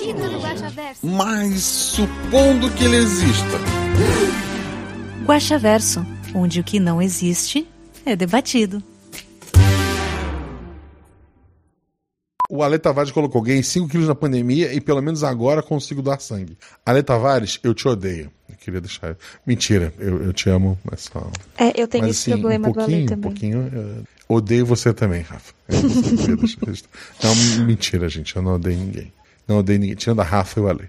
Eu Guaxaverso. Mas supondo que ele exista, Guaxaverso, onde o que não existe é debatido. O Ale Tavares colocou: ganhei 5 quilos na pandemia e pelo menos agora consigo dar sangue. Ale Tavares, eu te odeio. Eu queria deixar. Mentira, eu, eu te amo, mas só. É, eu tenho mas, esse assim, problema um do Ale pouquinho, um também. pouquinho. eu odeio você também, Rafa. Eu deixar registro. Não, mentira, gente. Eu não odeio ninguém. Não odeio ninguém. Tirando a Rafa e o Ale.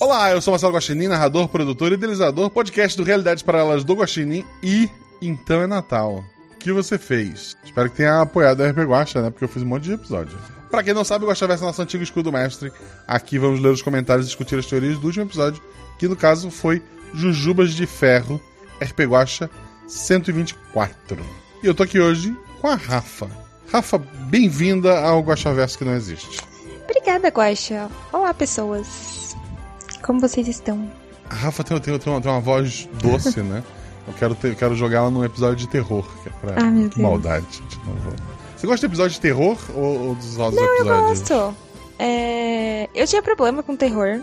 Olá, eu sou Marcelo Guaxinim, narrador, produtor e idealizador, podcast do Realidades Paralelas do Guaxinim e Então é Natal. O que você fez? Espero que tenha apoiado a RP Guaxa, né? Porque eu fiz um monte de episódio. Pra quem não sabe, o Guaxa Versa é nosso antigo escudo mestre. Aqui vamos ler os comentários e discutir as teorias do último episódio, que no caso foi Jujubas de Ferro, RP Guaxa 124. E eu tô aqui hoje com a Rafa. Rafa, bem-vinda ao Guaxa Verso que não existe. Obrigada, Guaxa. Olá, pessoas. Como vocês estão? A Rafa tem, tem, tem, uma, tem uma voz doce, né? Eu quero, ter- eu quero jogar ela num episódio de terror, que é pra Ah, meu Deus. maldade. não vou. Você gosta de episódio de terror ou, ou dos outros Eu episódios? gosto. É, Eu tinha problema com terror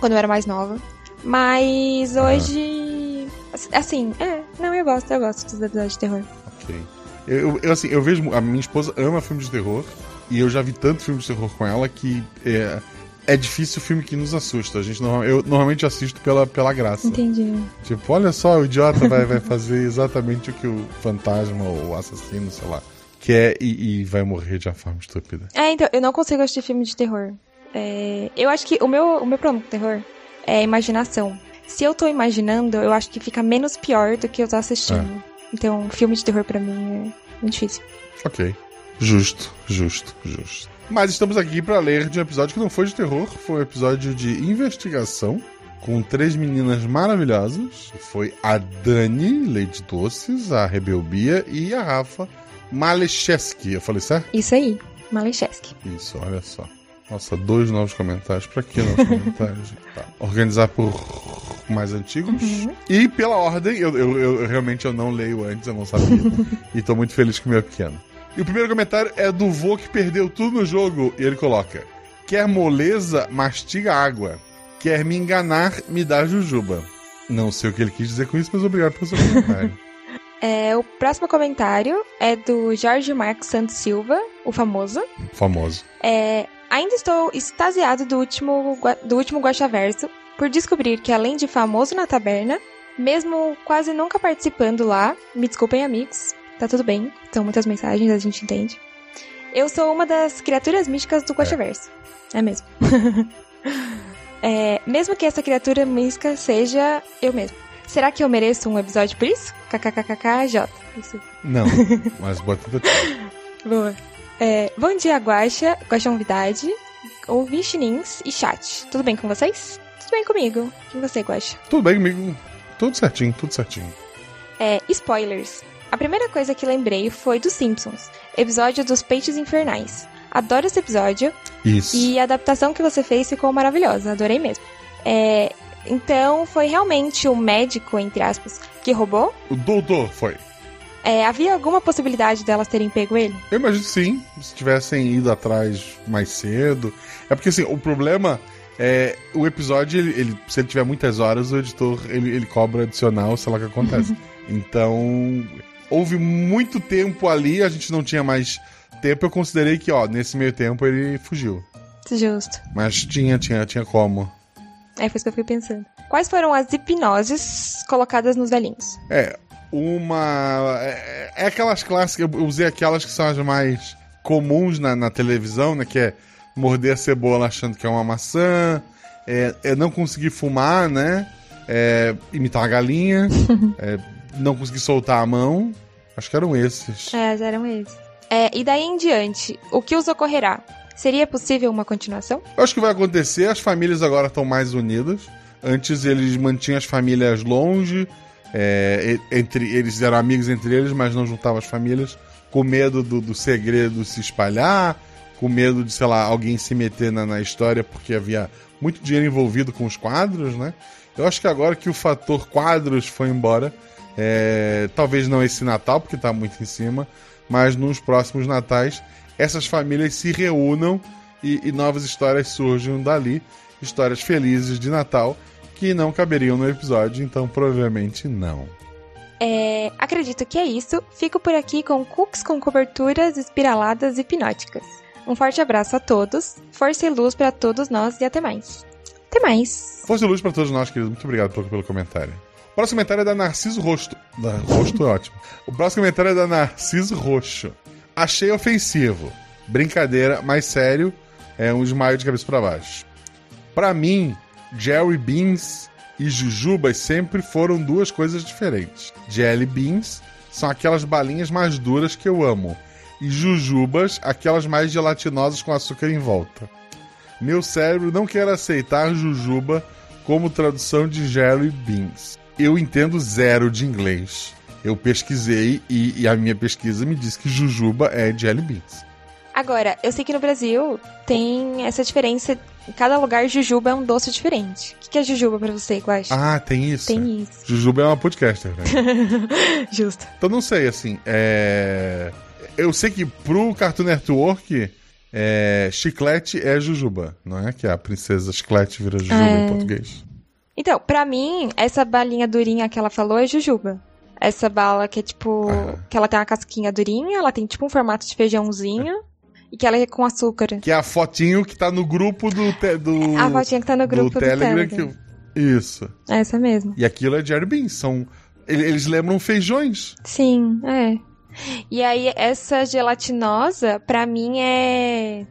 quando eu era mais nova. Mas hoje. Assim, é. Não, eu gosto, eu gosto dos episódios de terror. Ok. Eu, eu- assim, eu vejo. A minha esposa ama filmes de terror. E eu já vi tanto filme de terror com ela que é, é difícil o filme que nos assusta. A gente, norma- eu normalmente assisto pela, pela graça. Entendi. Tipo, olha só, o idiota vai, vai fazer exatamente o que o fantasma ou o assassino, sei lá, quer e, e vai morrer de uma forma estúpida. É, então, eu não consigo assistir filme de terror. É, eu acho que o meu, o meu problema com terror é a imaginação. Se eu tô imaginando, eu acho que fica menos pior do que eu tô assistindo. Então, filme de terror pra mim é muito difícil. Ok. Justo, justo, justo. Mas estamos aqui para ler de um episódio que não foi de terror, foi um episódio de investigação com três meninas maravilhosas. Foi a Dani, Lady Doces, a Rebelbia e a Rafa Malecheski. Eu falei certo? Isso aí, Malecheski. Isso, olha só. Nossa, dois novos comentários. Pra que novos comentários? Tá. Organizar por mais antigos. E pela ordem, eu, eu- eu- realmente eu não leio antes, eu não sabia. e tô muito feliz com o meu pequeno. E o primeiro comentário é do vô que perdeu tudo no jogo. E ele coloca: Quer moleza, mastiga água. Quer me enganar, me dá jujuba. Não sei o que ele quis dizer com isso, mas obrigado pelo seu comentário. É, o próximo comentário é do Jorge Marcos Santos Silva, o famoso. Famoso. É, ainda estou extasiado do último, do último Guaxaverso por descobrir que, além de famoso na taberna, mesmo quase nunca participando lá, me desculpem, amigos, tá tudo bem, são muitas mensagens, a gente entende. Eu sou uma das criaturas místicas do Guaxaverso. É mesmo. É, mesmo que essa criatura mística seja eu mesmo. Será que eu mereço um episódio por isso? KKKKJ. Isso. Não, mas bota tentativa. Boa. É, bom dia, Guaxa, Guaxa Novidade, ouvintinins e chat. Tudo bem com vocês? Tudo bem comigo. E você, Guaxa? Tudo bem comigo? Tudo certinho, tudo certinho. É, spoilers. A primeira coisa que lembrei foi dos Simpsons, episódio dos Peitos Infernais. Adoro esse episódio Isso. e a adaptação que você fez ficou maravilhosa, adorei mesmo. É, então, foi realmente o médico, entre aspas, que roubou? O doutor foi. É, havia alguma possibilidade delas terem pego ele? Eu imagino que sim, se tivessem ido atrás mais cedo. É porque assim, o problema é o episódio, ele, ele- se ele tiver muitas horas, o editor ele, ele cobra adicional, sei lá o que acontece. então, houve muito tempo ali, a gente não tinha mais tempo, eu considerei que, ó, nesse meio tempo ele fugiu. Justo. Mas tinha, tinha, tinha como. É, foi isso que eu fiquei pensando. Quais foram as hipnoses colocadas nos velhinhos? É, uma. É, é aquelas clássicas, eu usei aquelas que são as mais comuns na, na televisão, né? Que é morder a cebola achando que é uma maçã, é, é não conseguir fumar, né? É imitar a galinha, é não conseguir soltar a mão. Acho que eram esses. É, eram esses. É, e daí em diante, o que os ocorrerá? Seria possível uma continuação? Eu acho que vai acontecer, as famílias agora estão mais unidas. Antes eles mantinham as famílias longe, é, entre eles eram amigos entre eles, mas não juntavam as famílias, com medo do, do segredo se espalhar, com medo de, sei lá, alguém se meter na, na história porque havia muito dinheiro envolvido com os quadros, né? Eu acho que agora que o fator quadros foi embora, é, talvez não esse Natal, porque está muito em cima, mas nos próximos natais essas famílias se reúnam e, e novas histórias surjam dali, histórias felizes de Natal que não caberiam no episódio, então provavelmente não. É, acredito que é isso. Fico por aqui com cookies com coberturas espiraladas hipnóticas. Um forte abraço a todos, força e luz para todos nós e até mais. Até mais. Força e luz para todos nós, querido. Muito obrigado pelo, pelo comentário. O próximo comentário é da Narciso Rosto. Da, rosto é ótimo. O próximo comentário é da Narciso Roxo. Achei ofensivo. Brincadeira, mais sério, é um desmaio de cabeça para baixo. Para mim, Jerry Beans e Jujubas sempre foram duas coisas diferentes. Jelly Beans são aquelas balinhas mais duras que eu amo. E Jujubas, aquelas mais gelatinosas com açúcar em volta. Meu cérebro não quer aceitar Jujuba como tradução de Jelly Beans. Eu entendo zero de inglês. Eu pesquisei e, e, a minha pesquisa me diz que jujuba é jelly beans. Agora, eu sei que no Brasil tem essa diferença. Em cada lugar, jujuba é um doce diferente. O que é jujuba pra você, Guax? Ah, tem isso. Tem isso. Jujuba é uma podcaster, né? Justo. Então não sei, assim. É... Eu sei que pro Cartoon Network, é... chiclete é jujuba, não é? Que a princesa chiclete vira jujuba é... em português. Então, pra mim, essa balinha durinha que ela falou é jujuba. Essa bala que é tipo. Ah. Que ela tem uma casquinha durinha, ela tem tipo um formato de feijãozinho. É. E que ela é com açúcar. Que é a fotinho que tá no grupo do. Te, do a fotinha que tá no grupo do, do Telegram. Telegram. Que... Isso. Essa mesmo. E aquilo é Jerry Beans. São. Eles lembram feijões. Sim, é. E aí, essa gelatinosa, pra mim é.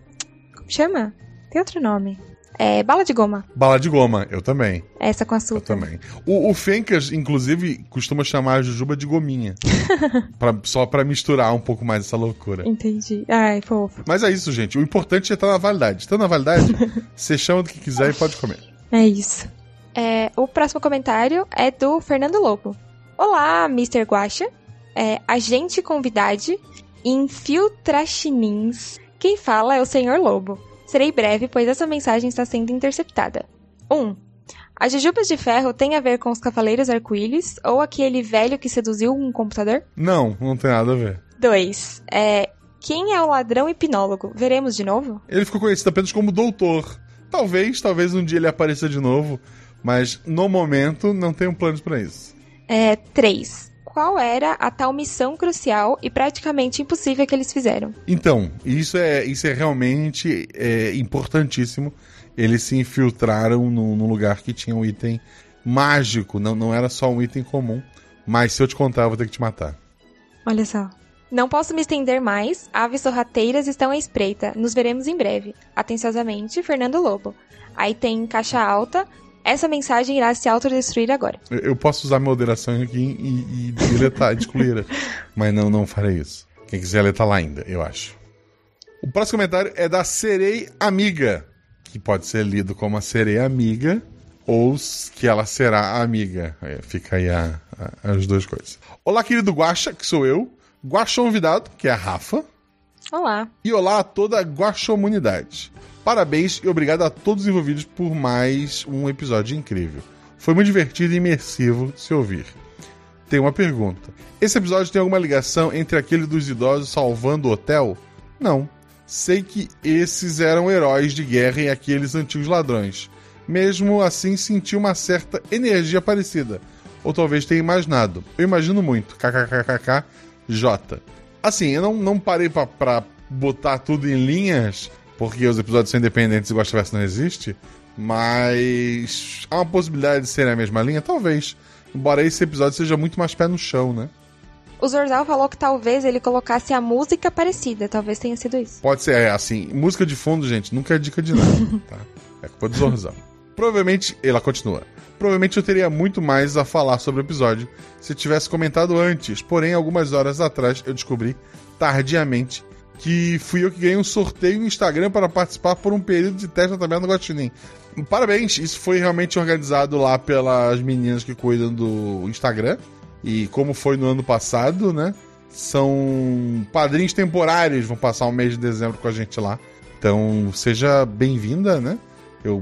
Como chama? Tem outro nome. É bala de goma. Bala de goma, eu também. Essa com açúcar. Eu também. O, o Fencas, inclusive, costuma chamar a jujuba de gominha. pra, só pra misturar um pouco mais essa loucura. Entendi. Ai, fofo. Mas é isso, gente. O importante é estar na validade. Estando na validade, você chama do que quiser e pode comer. É isso. É, o próximo comentário é do Fernando Lobo. Olá, Mr. Guacha. É, agente convidade, infiltrachinins. Quem fala é o Senhor Lobo. Serei breve, pois essa mensagem está sendo interceptada. 1. Um, as jujubas de ferro têm a ver com os Cavaleiros Arco-Íris ou aquele velho que seduziu um computador? Não, não tem nada a ver. 2. É, quem é o ladrão hipnólogo? Veremos de novo? Ele ficou conhecido apenas como Doutor. Talvez, talvez um dia ele apareça de novo, mas no momento não tenho planos para isso. É, 3 qual era a tal missão crucial e praticamente impossível que eles fizeram. Então, isso é, isso é realmente é, importantíssimo. Eles se infiltraram num, num, lugar que tinha um item mágico, não, não era só um item comum. Mas se eu te contar, eu vou ter que te matar. Olha só. Não posso me estender mais. Aves sorrateiras estão à espreita. Nos veremos em breve. Atenciosamente, Fernando Lobo. Aí tem caixa alta, essa mensagem irá se autodestruir agora. Eu posso usar moderação aqui e, e deletar, excluir, mas não, não farei isso. Quem quiser ler tá lá ainda, eu acho. O próximo comentário é da Serei Amiga, que pode ser lido como a Serei Amiga ou que ela será amiga. É, fica aí a, a, as duas coisas. Olá, querido Guaxa, que sou eu. Guaxa convidado, que é a Rafa. Olá. E olá a toda a Guaxomunidade. Parabéns e obrigado a todos os envolvidos por mais um episódio incrível. Foi muito divertido e imersivo se ouvir. Tem uma pergunta. Esse episódio tem alguma ligação entre aquele dos idosos salvando o hotel? Não. Sei que esses eram heróis de guerra e aqueles antigos ladrões. Mesmo assim, senti uma certa energia parecida. Ou talvez tenha imaginado. Eu imagino muito. KKKKK J. Assim, eu não, não parei para botar tudo em linhas, porque os episódios são independentes e o Verso não existe, mas há uma possibilidade de serem a mesma linha? Talvez. Embora esse episódio seja muito mais pé no chão, né? O Zorzal falou que talvez ele colocasse a música parecida, talvez tenha sido isso. Pode ser, é, assim, música de fundo, gente, nunca é dica de nada, tá? É culpa do Zorzal. Provavelmente, ela continua. Provavelmente eu teria muito mais a falar sobre o episódio se tivesse comentado antes, porém, algumas horas atrás eu descobri, tardiamente, que fui eu que ganhei um sorteio no Instagram para participar por um período de teste na Taberna do Guaxinim. Parabéns, isso foi realmente organizado lá pelas meninas que cuidam do Instagram. E como foi no ano passado, né? São padrinhos temporários, vão passar o mês de dezembro com a gente lá. Então, seja bem-vinda, né? Eu,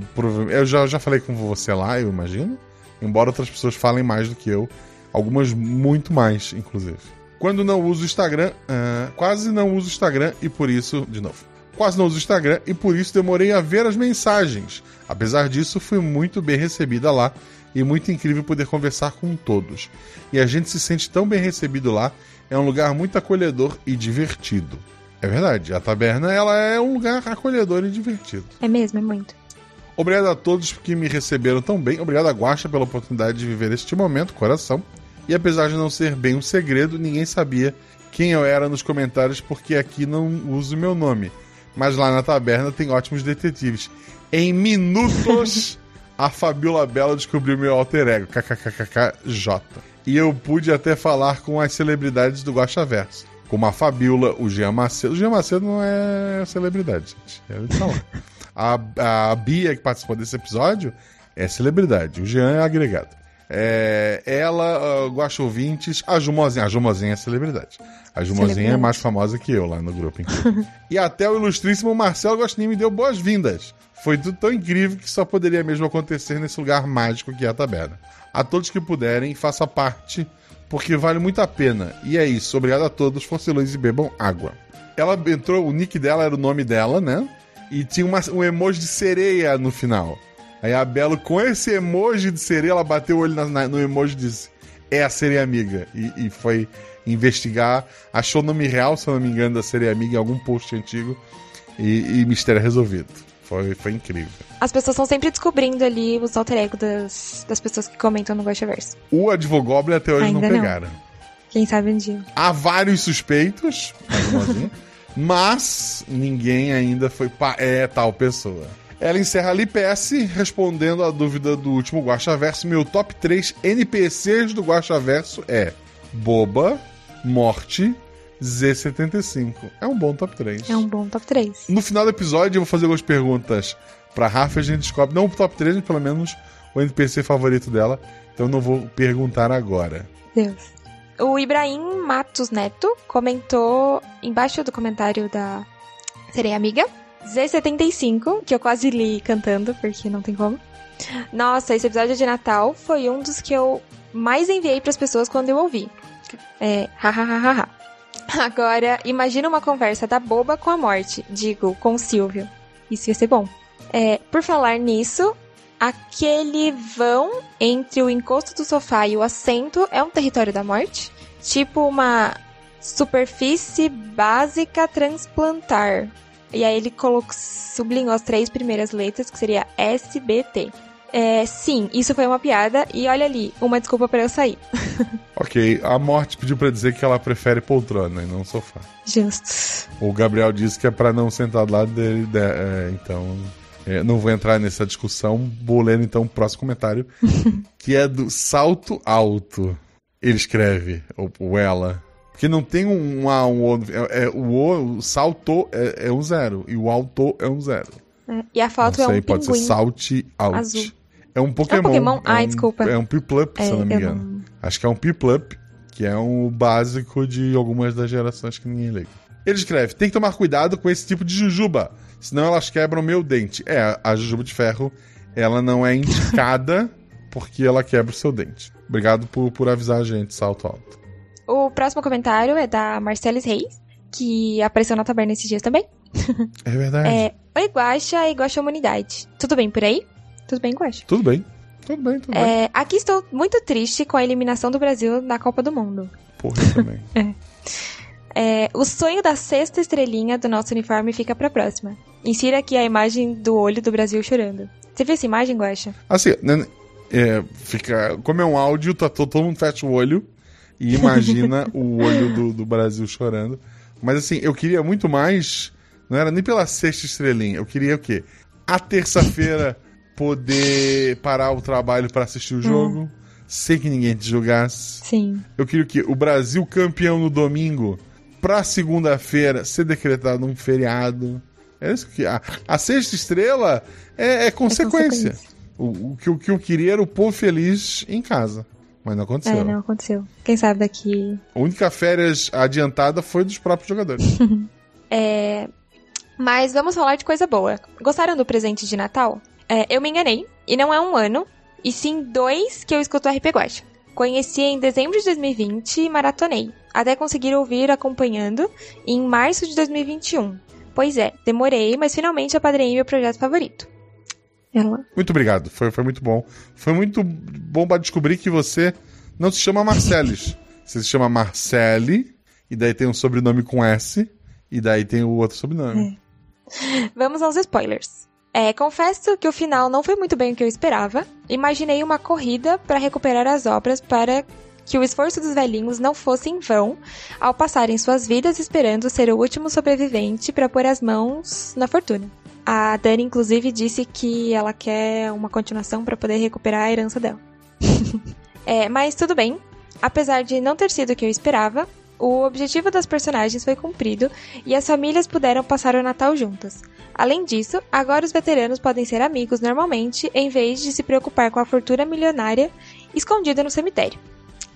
eu já, já falei com você lá, eu imagino. Embora outras pessoas falem mais do que eu. Algumas muito mais, inclusive. Quando não uso o Instagram, uh, quase não uso o Instagram e por isso, de novo, quase não uso o Instagram e por isso demorei a ver as mensagens. Apesar disso, fui muito bem recebida lá e muito incrível poder conversar com todos. E a gente se sente tão bem recebido lá, é um lugar muito acolhedor e divertido. É verdade, a taberna ela é um lugar acolhedor e divertido. É mesmo, é muito. Obrigado a todos que me receberam tão bem. Obrigado a Guaxa pela oportunidade de viver este momento, coração. E apesar de não ser bem um segredo, ninguém sabia quem eu era nos comentários porque aqui não uso meu nome. Mas lá na taberna tem ótimos detetives. Em minutos, a Fabiola Bela descobriu meu alter ego, kkkkkj. E eu pude até falar com as celebridades do Guaxaverso. Como a Fabiola, o Jean Macedo. O Jean Macedo não é celebridade, gente. Ele tá lá. A, a Bia, que participou desse episódio, é celebridade. O Jean é agregado. É, ela, uh, Guaxa Ouvintes, a Jumozinha. A Jumozinha é celebridade. A Jumozinha é mais famosa que eu lá no grupo. e até o ilustríssimo Marcelo Gostinho me deu boas-vindas. Foi tudo tão incrível que só poderia mesmo acontecer nesse lugar mágico que é a taberna. A todos que puderem, faça parte, porque vale muito a pena. E é isso. Obrigado a todos. Força e bebam água. Ela entrou, o nick dela era o nome dela, né? E tinha uma, um emoji de sereia no final. Aí a Belo, com esse emoji de sereia, ela bateu o olho na, na, no emoji e disse: É a sereia amiga. E, e, foi investigar. Achou o nome real, se eu não me engano, da sereia amiga em algum post antigo. E, e mistério resolvido. Foi, foi incrível. As pessoas estão sempre descobrindo ali os alter ego das, das pessoas que comentam no Guaxaverso. O Advogoblin até hoje Ainda não pegaram. Não. Quem sabe um dia. Há vários suspeitos, mas ninguém ainda foi. Pa... É tal pessoa. Ela encerra ali PS respondendo a dúvida do último Guaxaverso. Meu top 3 NPCs do Guaxaverso é Boba, Morte, Z75. É um bom top 3. É um bom top 3. No final do episódio, eu vou fazer algumas perguntas pra Rafa e a gente descobre, não o top 3, mas pelo menos o NPC favorito dela. Então não vou perguntar agora. Deus. O Ibrahim Matos Neto comentou embaixo do comentário da Serei Amiga. Z75, que eu quase li cantando, porque não tem como. Nossa, esse episódio de Natal foi um dos que eu mais enviei para as pessoas quando eu ouvi. É, hahaha. Agora, imagina uma conversa da boba com a morte, digo, com o Silvio. Isso ia ser bom. É, por falar nisso, aquele vão entre o encosto do sofá e o assento é um território da morte? Tipo uma superfície básica transplantar. E aí ele colocou, sublinhou as três primeiras letras, que seria SBT. É, sim, isso foi uma piada. E olha ali, uma desculpa para eu sair. ok, a morte pediu para dizer que ela prefere poltrona e não sofá. Justo. O Gabriel disse que é para não sentar do lado dele. De, é, então, é, não vou entrar nessa discussão. Vou ler então o próximo comentário, que é do Salto Alto. Ele escreve, ou, ou ela. Porque não tem um A, um O. É, é, o O, o salto é, é, um zero. E o alto é um zero. É, e a foto é um pode pinguim. ser salte out. Azul. É um Pokémon. É um Pokémon? Ai, um, desculpa. É um Piplup, se eu não me engano. Não... Acho que é um Piplup, que é um básico de algumas das gerações que ninguém liga. Ele escreve: tem que tomar cuidado com esse tipo de jujuba, senão elas quebram meu dente. É, a jujuba de ferro, ela não é indicada porque ela quebra o seu dente. Obrigado por, por avisar a gente, salto alto. O próximo comentário é da Marcelis Reis, que apareceu na taberna esses dias também. É verdade. É, Oi, Guaxa e Guaxa Humanidade. Tudo bem por aí? Tudo bem, Guaxa? Tudo bem. Tudo bem, tudo é, bem. Aqui estou muito triste com a eliminação do Brasil na Copa do Mundo. Porra, também. é. É, o sonho da sexta estrelinha do nosso uniforme fica pra próxima. Insira aqui a imagem do olho do Brasil chorando. Você viu essa imagem, Guaxa? Assim, né, é, fica. Como é um áudio, tá todo mundo fecha o olho e imagina o olho do, do Brasil chorando. Mas assim, eu queria muito mais. Não era nem pela sexta estrelinha. Eu queria o quê? A terça-feira poder parar o trabalho pra assistir o jogo, sem que ninguém te julgasse. Sim. Eu queria que o Brasil campeão no domingo, pra segunda-feira ser decretado um feriado. É isso que a, a sexta estrela é, é consequência. consequência. O, o que, o que eu queria era o povo feliz em casa. Mas não aconteceu. É, não aconteceu. Quem sabe daqui. A única férias adiantada foi dos próprios jogadores. É. Mas vamos falar de coisa boa. Gostaram do presente de Natal? É, eu me enganei, e não é um ano, e sim dois que eu escuto RP Guacha. Conheci em dezembro de 2020 e maratonei, até conseguir ouvir acompanhando em março de 2021. Pois é, demorei, mas finalmente apadrinhei meu projeto favorito. Ela. muito obrigado. Foi, foi muito bom. Foi muito bom pra descobrir que você não se chama Marceles. Você se chama Marcele, e daí tem um sobrenome com S, e daí tem o outro sobrenome. Vamos aos spoilers. É, confesso que o final não foi muito bem o que eu esperava. Imaginei uma corrida para recuperar as obras para que o esforço dos velhinhos não fosse em vão ao passarem suas vidas esperando ser o último sobrevivente para pôr as mãos na fortuna. A Dani, inclusive, disse que ela quer uma continuação para poder recuperar a herança dela. É, mas tudo bem. Apesar de não ter sido o que eu esperava, o objetivo das personagens foi cumprido e as famílias puderam passar o Natal juntas. Além disso, agora os veteranos podem ser amigos normalmente, em vez de se preocupar com a fortuna milionária escondida no cemitério.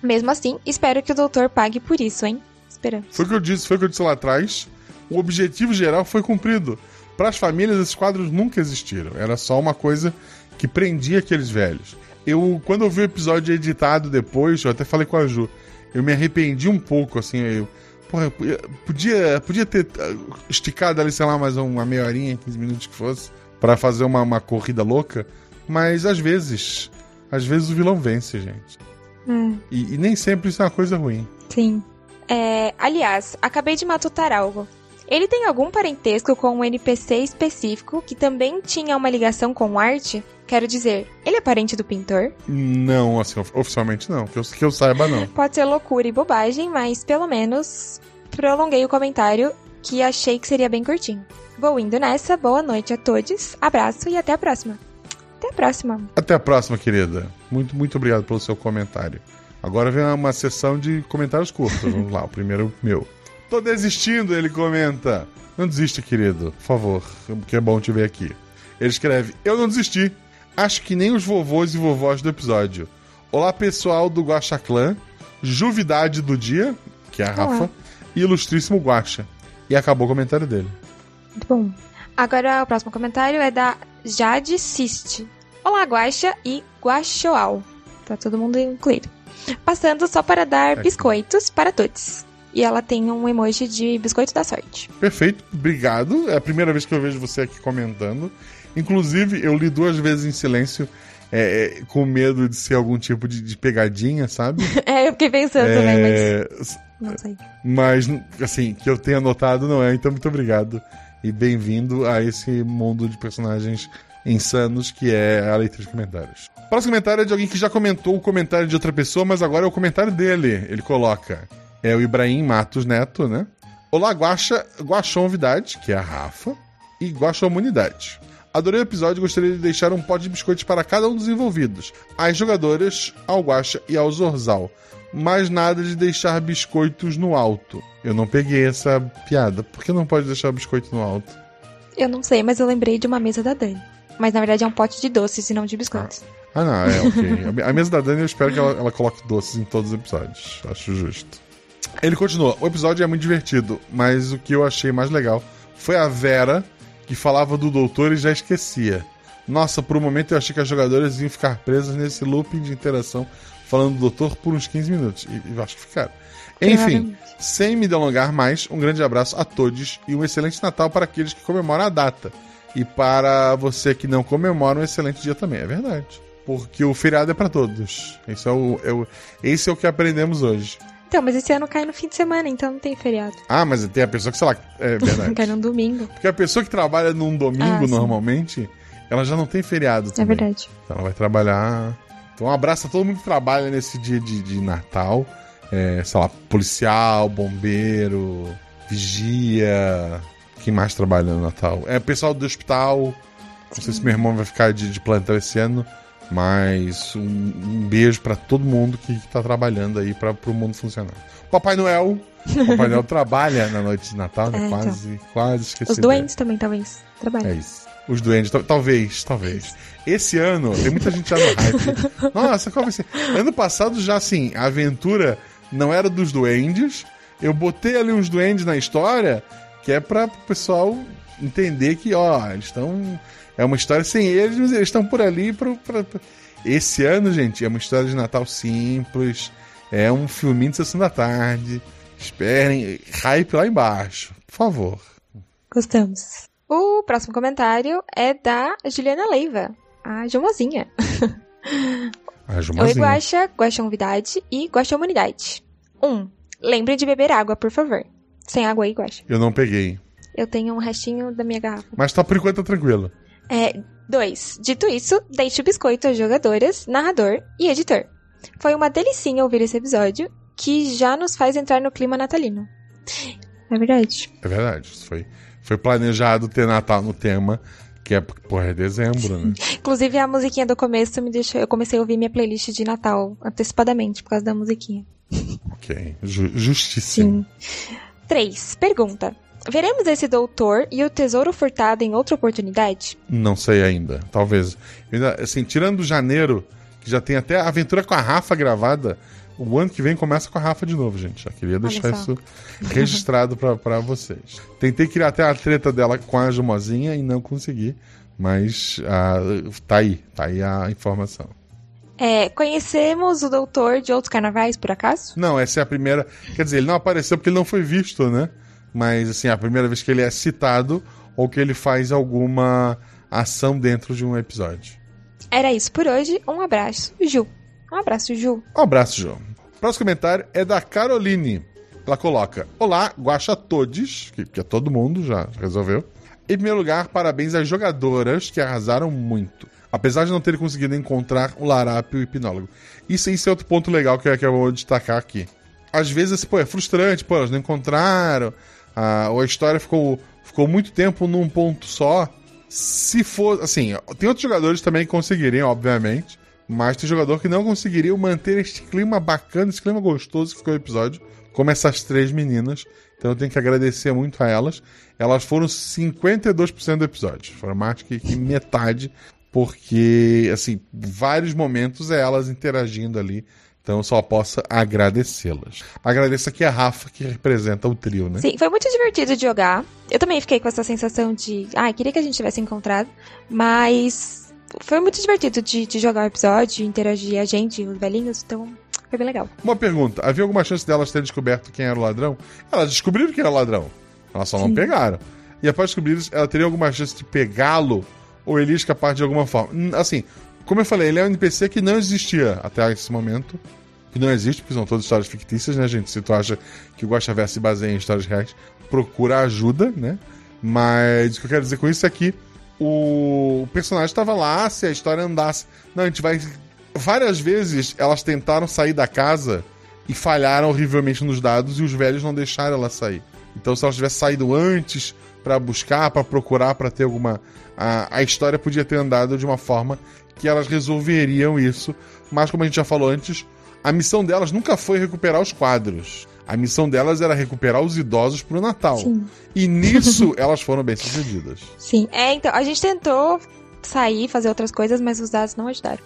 Mesmo assim, espero que o doutor pague por isso, hein? Esperamos. Foi o que eu disse, foi o que eu disse lá atrás. O objetivo geral foi cumprido. Para as famílias, esses quadros nunca existiram. Era só uma coisa que prendia aqueles velhos. Eu, quando eu vi o episódio editado depois, eu até falei com a Ju, eu me arrependi um pouco, assim, eu, porra, eu podia- podia, ter ah, esticado ali, sei lá, mais uma meia horinha, 15 minutos que fosse, para fazer uma, uma corrida louca, mas às vezes, às vezes o vilão vence, gente. Hum. E, e nem sempre isso é uma coisa ruim. Sim. É, aliás, acabei de matutar algo. Ele tem algum parentesco com um NPC específico que também tinha uma ligação com arte? Quero dizer, ele é parente do pintor? Não, assim, of- oficialmente não, que eu, que eu saiba não. Pode ser loucura e bobagem, mas pelo menos prolonguei o comentário que achei que seria bem curtinho. Vou indo nessa, boa noite a todos, abraço e até a próxima. Até a próxima. Até a próxima, querida. Muito, muito obrigado pelo seu comentário. Agora vem uma sessão de comentários curtos. Vamos lá, o primeiro meu. Tô desistindo, ele comenta. Não desista, querido, por favor, que é bom te ver aqui. Ele escreve: Eu não desisti. Acho que nem os vovôs e vovós do episódio. Olá, pessoal do Guaxa Clã, Juvidade do dia, que é a Rafa, Olá. e Ilustríssimo Guaxa. E acabou o comentário dele. Muito bom. Agora o próximo comentário é da Jade Siste. Olá, Guaxa e Guaxoal. Tá todo mundo incluído. Passando só para dar biscoitos para todos. E ela tem um emoji de biscoito da sorte. Perfeito, obrigado. É a primeira vez que eu vejo você aqui comentando. Inclusive, eu li duas vezes em silêncio, é, é, com medo de ser algum tipo de, de pegadinha, sabe? É, eu fiquei pensando também, É, mas não sei. mas, assim, que eu tenha notado não é. Então, muito obrigado. E bem-vindo a esse mundo de personagens insanos que é a leitura de comentários. O próximo comentário é de alguém que já comentou o comentário de outra pessoa, mas agora é o comentário dele. Ele coloca. É o Ibrahim Matos Neto, né? Olá, Guaxa, Guaxonvidade, que é a Rafa, e Guaxomunidade. Adorei o episódio e gostaria de deixar um pote de biscoitos para cada um dos envolvidos. Às jogadoras, ao Guaxa e ao Zorzal. Mas nada de deixar biscoitos no alto. Eu não peguei essa piada. Por que não pode deixar biscoito no alto? Eu não sei, mas eu lembrei de uma mesa da Dani. Mas na verdade é um pote de doces e não de biscoitos. Ah, não, é ok. A mesa da Dani eu espero que ela, ela coloque doces em todos os episódios. Acho justo. Ele continua. O episódio é muito divertido, mas o que eu achei mais legal foi a Vera, que falava do doutor e já esquecia. Nossa, por um momento eu achei que as jogadoras iam ficar presas nesse looping de interação falando do doutor por uns 15 minutos. E, e eu acho que ficaram. Enfim, sem me delongar mais, um grande abraço a todos e um excelente Natal para aqueles que comemoram a data. E para você que não comemora, um excelente dia também. É verdade. Porque o feriado é para todos. Esse é o, é o- esse é o que aprendemos hoje. Então, mas esse ano cai no fim de semana, então não tem feriado. Ah, mas tem a pessoa que, sei lá, é verdade. cai no domingo. Porque a pessoa que trabalha num domingo Ah, sim. normalmente, ela já não tem feriado É também. verdade. Então ela vai trabalhar. Então um abraço a todo mundo que trabalha nesse dia de, de Natal. É, sei lá, policial, bombeiro, vigia. Quem mais trabalha no Natal? É pessoal do hospital. Não sei se meu irmão vai ficar de, de plantão esse ano, mas um, um beijo pra todo mundo que, que tá trabalhando aí para pro mundo funcionar. Papai Noel. Papai Noel trabalha na noite de Natal, né? É, então. quase, quase esqueci. Os doentes também, talvez. Trabalham. É isso. Os duendes, tal- talvez, talvez. Esse ano, tem muita gente já no hype. Nossa, qual vai ser? Ano passado já, assim, a aventura não era dos duendes. Eu botei ali uns duendes na história, que é pra o pessoal entender que, ó, eles estão. É uma história sem eles, mas eles estão por ali pra, pra- pra- Esse ano, gente, é uma história de Natal simples. É um filminho de sessão da tarde. Esperem. Hype lá embaixo, por favor. Gostamos. O próximo comentário é da Juliana Leiva, a Jomozinha. A Oi, Jumazinha. Guaxa, Guaxa Novidade e Guaxa Humanidade. 1. Um, lembre de beber água, por favor. Sem água aí, Guaxa. Eu não peguei. Eu tenho um restinho da minha garrafa. Mas tá por enquanto tá tranquilo. É, 2. Dito isso, deixe o biscoito às jogadoras, narrador e editor. Foi uma delicinha ouvir esse episódio, que já nos faz entrar no clima natalino. É verdade. É verdade. Foi, foi planejado ter Natal no tema, que é, porra, é dezembro, né? Inclusive, a musiquinha do começo me deixou. Eu comecei a ouvir minha playlist de Natal antecipadamente por causa da musiquinha. ok. Ju- justíssimo. Sim. 3. Pergunta. Veremos esse doutor e o tesouro furtado em outra oportunidade? Não sei ainda. Talvez. Assim, tirando janeiro, que já tem até a aventura com a Rafa gravada, o ano que vem começa com a Rafa de novo, gente. Já queria deixar isso registrado pra vocês. Tentei criar até a treta dela com a Jumozinha e não consegui. Mas ah, tá aí, tá aí a informação. É, conhecemos o doutor de outros carnavais, por acaso? Não, essa é a primeira. Quer dizer, ele não apareceu porque ele não foi visto, né? Mas, assim, é a primeira vez que ele é citado ou que ele faz alguma ação dentro de um episódio. Era isso por hoje. Um abraço, Ju. Um abraço, Ju. Um abraço, João. Próximo comentário é da Caroline. Ela coloca: Olá, guacha todes, que, que é todo mundo, já resolveu. Em primeiro lugar, parabéns às jogadoras que arrasaram muito. Apesar de não terem conseguido encontrar o larápio e o hipnólogo. Isso, isso é outro ponto legal que, eu- que eu vou destacar aqui. Às vezes, pô, é frustrante, pô, elas não encontraram, ou a história ficou, ficou muito tempo num ponto só. Se for, assim, tem outros jogadores também que conseguiriam, obviamente, mas tem jogador que não conseguiriam manter este clima bacana, esse clima gostoso que ficou o episódio, como essas três meninas. Então eu tenho que agradecer muito a elas. Elas foram 52% do episódio, foram mais que, que metade, porque, assim, vários momentos é elas interagindo ali. Então eu só posso agradecê-las. Agradeço aqui a Rafa, que representa o trio, né? Sim, foi muito divertido de jogar. Eu também fiquei com essa sensação de. Ah, queria que a gente tivesse encontrado. Mas foi muito divertido de, de jogar o episódio, interagir a gente, os velhinhos. Então, foi bem legal. Uma pergunta: havia alguma chance delas terem descoberto quem era o ladrão? Elas descobriram quem era o ladrão. Elas só não pegaram. E após descobrir isso, ela teria alguma chance de pegá-lo ou ele escapar de alguma forma? Assim, como eu falei, ele é um NPC que não existia até esse momento. Que não existe, porque são todas histórias fictícias, né, gente? Se tu acha que o Guaxa se baseia em histórias reais, procura ajuda, né? Mas o que eu quero dizer com isso é que o personagem estava lá, se a história andasse. Não, a gente vai. Várias vezes elas tentaram sair da casa e falharam horrivelmente nos dados e os velhos não deixaram ela sair. Então, se ela tivesse saído antes pra buscar, pra procurar, pra ter alguma. A, a história podia ter andado de uma forma que elas resolveriam isso. Mas, como a gente já falou antes, a missão delas nunca foi recuperar os quadros. A missão delas era recuperar os idosos pro Natal. Sim. E nisso elas foram bem sucedidas. Sim. É, então, a gente tentou sair, fazer outras coisas, mas os dados não ajudaram.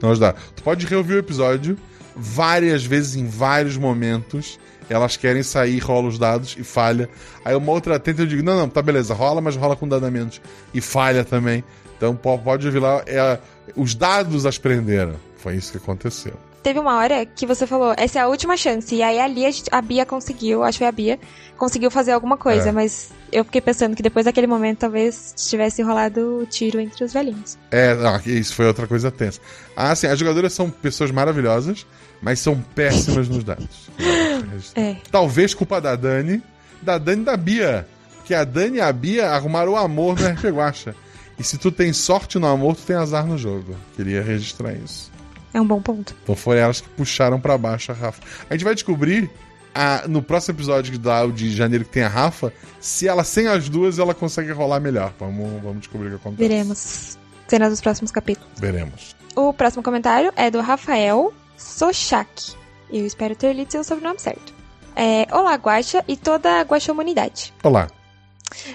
Não dá. Tu pode reouvir o episódio várias vezes, em vários momentos. Elas querem sair, rola os dados e falha. Aí uma outra tenta eu digo: não, não, tá beleza, rola, mas rola com dado a menos. E falha também. Então po- pode ouvir lá. É, os dados as prenderam. Foi isso que aconteceu. Teve uma hora que você falou, essa é a última chance. E aí ali a, gente- a Bia conseguiu, acho que foi a Bia, conseguiu fazer alguma coisa. É. Mas eu fiquei pensando que depois daquele momento talvez tivesse rolado o tiro entre os velhinhos. É, não, isso foi outra coisa tensa. Ah, sim, as jogadoras são pessoas maravilhosas, mas são péssimas nos dados. É. Talvez culpa da Dani, da Dani e da Bia. Que a Dani e a Bia arrumaram o amor no RPG Guacha. E se tu tem sorte no amor, tu tem azar no jogo. Queria registrar isso. É um bom ponto. Então foram elas que puxaram pra baixo a Rafa. A gente vai descobrir a- no próximo episódio da de janeiro que tem a Rafa, se ela sem as duas, ela consegue rolar melhor. Vamos, vamos descobrir o que acontece. Veremos. Cenas dos próximos capítulos. Veremos. O próximo comentário é do Rafael Sochak. Eu espero ter lido seu sobrenome certo. É, Olá, Guaxa e toda a Guaxa humanidade. Olá.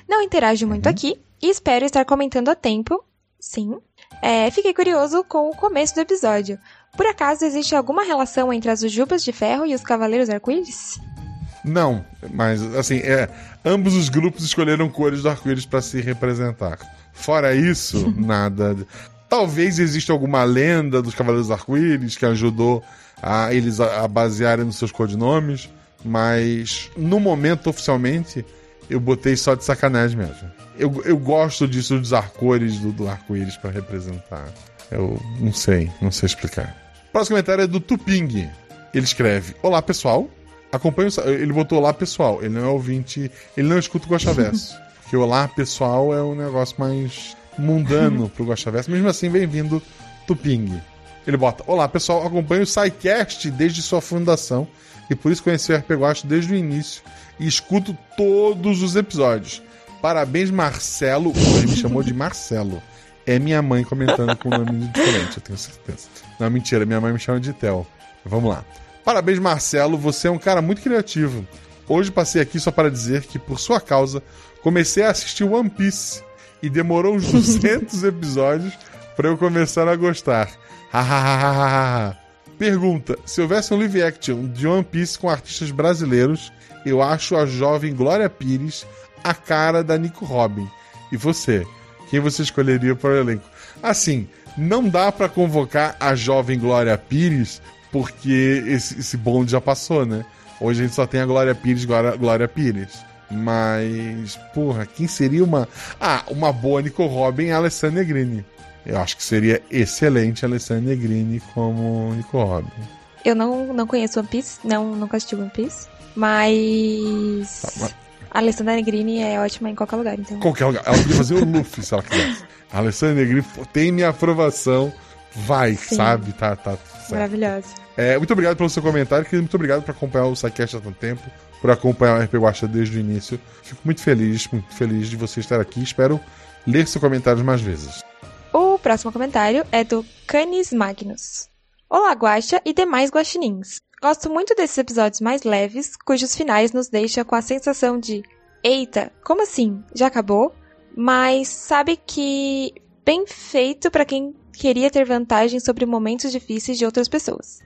Não interajo muito aqui e espero estar comentando a tempo. Sim. É, fiquei curioso com o começo do episódio. Por acaso existe alguma relação entre as Ujubas de Ferro e os Cavaleiros Arco-Íris? Não, mas assim, é, ambos os grupos escolheram cores do arco-íris para se representar. Fora isso, nada. Talvez exista alguma lenda dos Cavaleiros Arco-Íris que ajudou a eles a, a basearem nos seus codinomes, mas no momento, oficialmente, eu botei só de sacanagem mesmo. Eu, eu gosto disso dos arcores do, do arco-íris para representar. Eu não sei, não sei explicar. Próximo comentário é do Tuping. Ele escreve: Olá pessoal, acompanho. Ele botou Olá pessoal, ele não é ouvinte, ele não escuta o Gosta Verso. Porque Olá pessoal é um negócio mais mundano pro Gosta Verso. Mesmo assim, bem-vindo, Tuping. Ele bota: Olá pessoal, acompanho o SciCast desde sua fundação e por isso conheci o RP Guacha desde o início e escuto todos os episódios. Parabéns, Marcelo. Ele me chamou de Marcelo. É minha mãe comentando com um nome diferente, eu tenho certeza. Não, mentira, minha mãe me chama de Theo. Vamos lá. Parabéns, Marcelo. Você é um cara muito criativo. Hoje passei aqui só para dizer que, por sua causa, comecei a assistir One Piece e demorou uns 200 episódios para eu começar a gostar. Hahaha. Pergunta: se houvesse um live action de One Piece com artistas brasileiros, eu acho a jovem Glória Pires a cara da Nico Robin. E você? Quem você escolheria para o elenco? Assim, não dá para convocar a jovem Glória Pires, porque esse, esse bonde já passou, né? Hoje a gente só tem a Glória Pires, Glória, Glória Pires. Mas, porra, quem seria uma. Ah, uma boa Nico Robin é a Alessandra Negrini. Eu acho que seria excelente a Alessandra Negrini como Nico Robin. Eu não, não conheço One Piece, não, nunca assisti One Piece, mas. Tá, mas- A Alessandra Negrini é ótima em qualquer lugar, então. Qualquer lugar. Ela podia fazer o Luffy se ela quisesse. A Alessandra Negrini tem minha aprovação. Vai, Sim. sabe? Tá, tá. certo. Maravilhosa. É, muito obrigado pelo seu comentário, querido. Muito obrigado por acompanhar o SciCast há tanto tempo, por acompanhar o RP Guacha desde o início. Fico muito feliz, muito feliz de você estar aqui. Espero ler seu comentário mais vezes. O próximo comentário é do Canis Magnus. Olá, Guaxa e demais guaxinins. Gosto muito desses episódios mais leves, cujos finais nos deixam com a sensação de Eita, como assim? Já acabou? Mas sabe que bem feito para quem queria ter vantagem sobre momentos difíceis de outras pessoas.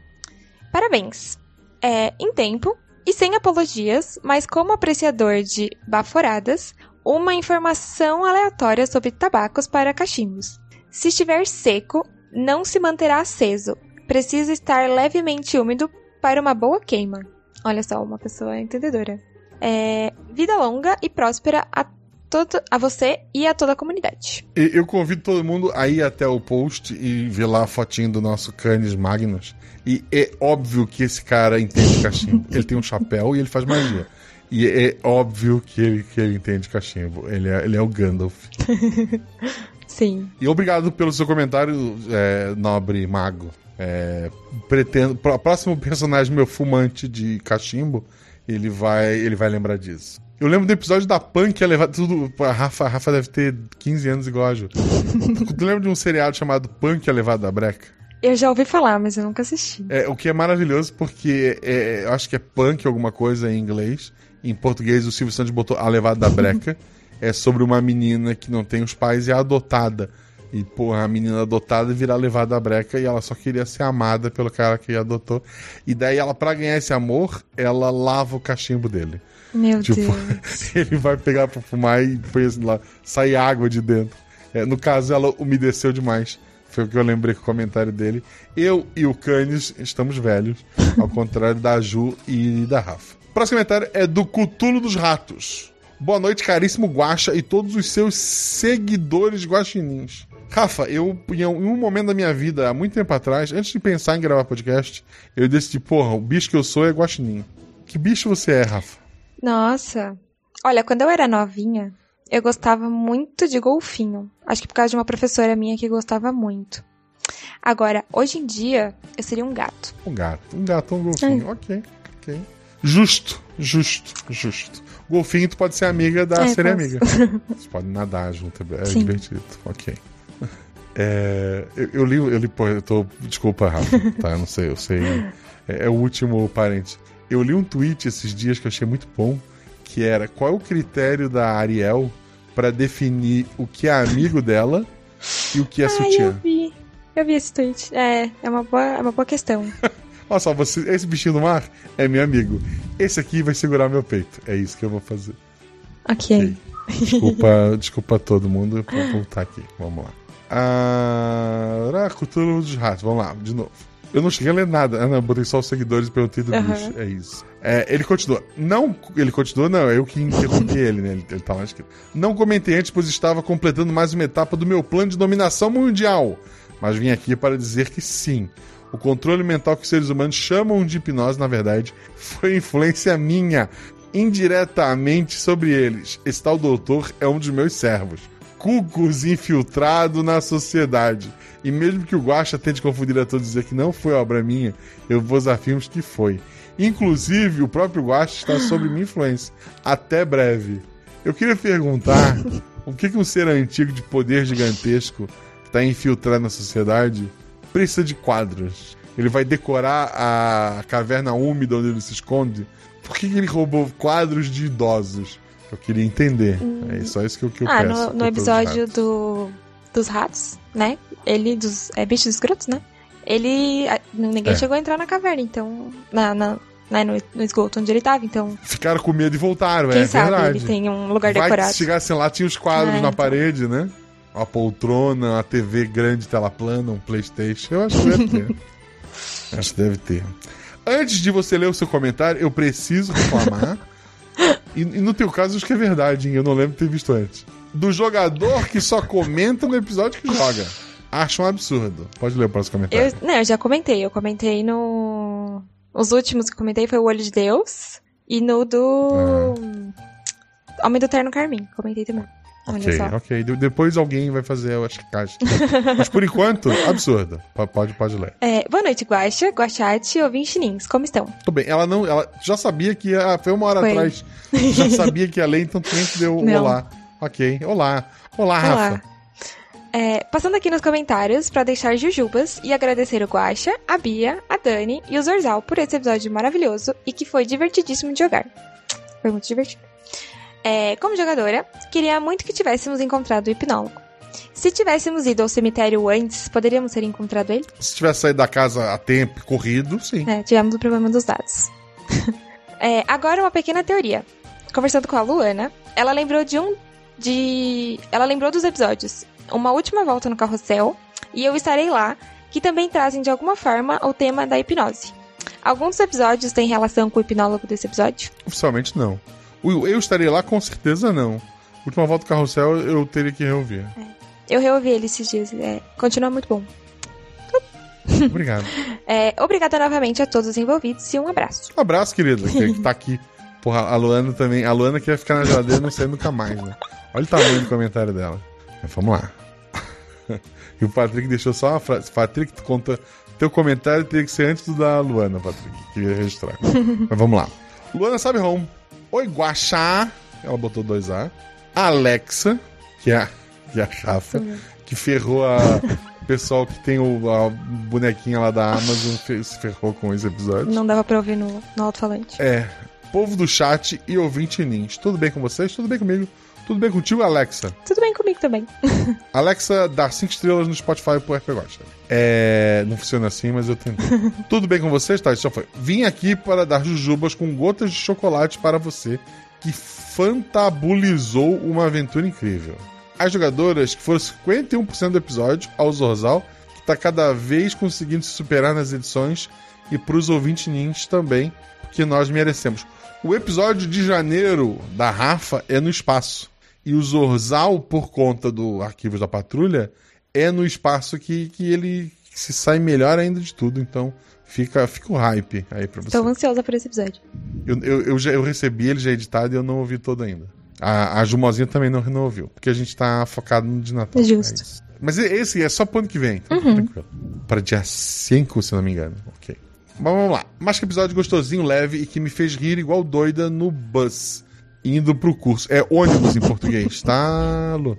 Parabéns! É, em tempo e sem apologias, mas como apreciador de baforadas, uma informação aleatória sobre tabacos para cachimbos. Se estiver seco, não se manterá aceso. Precisa estar levemente úmido para uma boa queima. Olha só, uma pessoa entendedora. É, vida longa e próspera a, todo, a você e a toda a comunidade. Eu convido todo mundo a ir até o post e ver lá a fotinho do nosso Canis Magnus. E é óbvio que esse cara entende cachimbo. ele tem um chapéu e ele faz magia. E é óbvio que ele, que ele entende cachimbo. Ele é, ele é o Gandalf. Sim. E obrigado pelo seu comentário, é, nobre mago. É, pretendo. O próximo personagem meu fumante de cachimbo, ele vai, ele vai lembrar disso. Eu lembro do episódio da Punk a levar tudo. A Rafa, a Rafa deve ter 15 anos igual a Ju. tu lembra de um seriado chamado Punk a Levada da Breca? Eu já ouvi falar, mas eu nunca assisti. É, o que é maravilhoso porque é, eu acho que é punk alguma coisa em inglês. Em português o Silvio Santos botou a levada da breca. é sobre uma menina que não tem os pais e é adotada. E, porra, a menina adotada vira levada da breca e ela só queria ser amada pelo cara que adotou. E daí ela, pra ganhar esse amor, ela lava o cachimbo dele. Meu Tipo, Deus. ele vai pegar pra fumar e põe assim lá, sai água de dentro. É, no caso, ela umedeceu demais. Foi o que eu lembrei com o comentário dele. Eu e o Canis estamos velhos, ao contrário da Ju e da Rafa. Próximo comentário é do Cutulo dos Ratos. Boa noite, caríssimo Guaxa e todos os seus seguidores guaxinins. Rafa, eu, em um momento da minha vida, há muito tempo atrás, antes de pensar em gravar podcast, eu decidi, porra, o bicho que eu sou é guaxinim. Que bicho você é, Rafa? Nossa. Olha, quando eu era novinha, eu gostava muito de golfinho. Acho que por causa de uma professora minha que gostava muito. Agora, hoje em dia, eu seria um gato. Um gato. Um gato, um golfinho. Ok, ok. Justo, justo, justo. Golfinho, tu pode ser amiga da É, sereia amiga. Vocês podem nadar junto, é Sim. divertido. Ok. É, eu, eu li, eu li, pô, eu tô. Desculpa, Rafa, tá? Eu não sei, eu sei. É, é o último parente. Eu li um tweet esses dias que eu achei muito bom, que era qual é o critério da Ariel pra definir o que é amigo dela e o que é Ai, eu sutiã. vi. Eu vi esse tweet. É, é uma boa, é uma boa questão. Olha só, você, esse bichinho do mar é meu amigo. Esse aqui vai segurar meu peito. É isso que eu vou fazer. Ok. Desculpa, desculpa todo mundo. Vou voltar aqui. Vamos lá. Ah, Cultura dos Ratos. Vamos lá, de novo. Eu não cheguei a ler nada. Ah, não, eu botei só os seguidores e perguntei do Aham. bicho. É isso. É, ele continua. Não, ele continua, não. Eu que interrompi ele, né? Ele, ele tá lá escrito. Não comentei antes, pois estava completando mais uma etapa do meu plano de dominação mundial. Mas vim aqui para dizer que sim. O controle mental que os seres humanos chamam de hipnose, na verdade, foi influência minha, indiretamente sobre eles. Esse tal doutor é um dos meus servos. Cucos infiltrado na sociedade. E mesmo que o Guaxa tente confundir a todos e dizer que não foi obra minha, eu vos afirmo que foi. Inclusive, o próprio Guaxa está sob minha influência. Até breve. Eu queria perguntar o que, que um ser antigo de poder gigantesco está infiltrado na sociedade precisa de quadros. Ele vai decorar a caverna úmida onde ele se esconde. Por que, ele roubou quadros de idosos? Eu queria entender. É só isso que eu, que eu ah, peço. no, no os episódio do, dos ratos, né? Ele, dos é, bichos escrotos, né? Ele. Ninguém É. chegou a entrar na caverna, então. Na, na, né, no, no esgoto onde ele tava, então. Ficaram com medo e voltaram, Quem é sabe verdade. ele tem um lugar Vai decorado. que chegasse lá, tinha os quadros É, na então. parede, né? Uma poltrona, uma TV grande, tela plana, um Playstation. Eu acho que deve ter. acho que deve ter. Antes de você ler o seu comentário, eu preciso reclamar. e, e no teu caso, acho que é verdade, hein? Eu não lembro de ter visto antes. Do jogador que só comenta no episódio que joga. Acho um absurdo. Pode ler o próximo comentário. Eu, não, eu já comentei. Eu comentei no. Os últimos que comentei foi o Olho de Deus e no do. Homem do Terno Carmim. Comentei também. Olha Ok, só. ok. De- depois alguém vai fazer, eu acho que caixa. Mas por enquanto, absurdo. P- Pode, pode ler. É, boa noite, Guaxa, Guachate e ouvintinins. Como estão? Tudo bem, ela não. Ela já sabia que ia. Foi uma hora Foi. atrás. Já sabia que ia ler, então tu nem te deu Não. olá. Ok. Olá. Olá, Olá. Rafa. É, passando aqui nos comentários para deixar jujubas e agradecer o Guaxa, a Bia, a Dani e o Zorzal por esse episódio maravilhoso e que foi divertidíssimo de jogar. Foi muito divertido. É, como jogadora, queria muito que tivéssemos encontrado o hipnólogo. Se tivéssemos ido ao cemitério antes, poderíamos ter encontrado ele? Se tivesse saído da casa a tempo, corrido, sim. É, tivemos o problema dos dados. É, agora uma pequena teoria. Conversando com a Luana, ela lembrou de um. de. Ela lembrou dos episódios Uma Última Volta no Carrossel e Eu Estarei Lá, que também trazem de alguma forma o tema da hipnose. Alguns dos episódios têm relação com o hipnólogo desse episódio? Oficialmente não. Eu estarei lá, com certeza não. Última volta do carrossel, eu teria que reouvir. Eu reouvi ele esses dias, é, continua muito bom. Obrigado. É, obrigada novamente a todos os envolvidos e um abraço. Um abraço, querida, que, que tá aqui. Porra, a Luana também. A Luana quer ficar na geladeira e não sair nunca mais, né? Olha o tamanho do comentário dela. Mas vamos lá. e o Patrick deixou só uma frase. Patrick, tu conta. Teu comentário teria que ser antes do da Luana, Patrick. Queria registrar. Mas vamos lá. Luana sabe home. Oi, Guaxá. Ela botou dois A. Alexa, que é a, que é a Rafa, que ferrou a. O pessoal que tem o, a bonequinha lá da Amazon se ferrou com esse episódio. Não dava pra ouvir no, no alto-falante. É, povo do chat e ouvinte nins. Tudo bem com vocês? Tudo bem comigo? Tudo bem contigo, Alexa? Tudo bem comigo também. Alexa dá 5 estrelas no Spotify pro RP Gosta. É. Não funciona assim, mas eu tentei. Tudo bem com vocês? Tá, isso já foi. Vim aqui para dar jujubas com gotas de chocolate para você que fantabulizou uma aventura incrível. As jogadoras, que foram 51% do episódio, ao Zorzal, que está cada vez conseguindo se superar nas edições, e para os ouvintes nins também, que nós merecemos. O episódio de janeiro da Rafa é no espaço. E o Zorzal, por conta do Arquivos da Patrulha, é no espaço que, que ele se sai melhor ainda de tudo. Então fica, fica o hype aí pra você. Tô ansiosa por esse episódio. Eu, eu, eu, já, eu recebi ele já editado e eu não ouvi todo ainda. A, a Jumozinha também não, não ouviu, porque a gente tá focado no de Natal. Justo. É. Mas esse é só pro ano que vem. Então, Uhum. tranquilo. Para dia 5, se não me engano. Ok. Mas vamos lá. Mais que episódio gostosinho, leve e que me fez rir igual doida no bus. Indo pro curso. É ônibus em português, tá, Lu?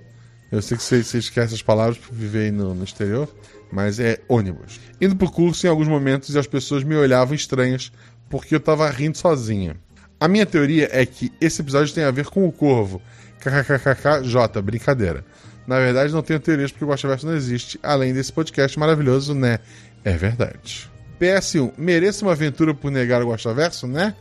Eu sei que você, você esquece as palavras por viver no, no exterior, mas é ônibus. Indo pro curso em alguns momentos as pessoas me olhavam estranhas porque eu tava rindo sozinha. A minha teoria é que esse episódio tem a ver com o corvo. KKKKJ, brincadeira. Na verdade, não tenho teorias porque o Guaxaverso não existe, além desse podcast maravilhoso, né? É verdade. PS1, mereço uma aventura por negar o Guaxaverso, né?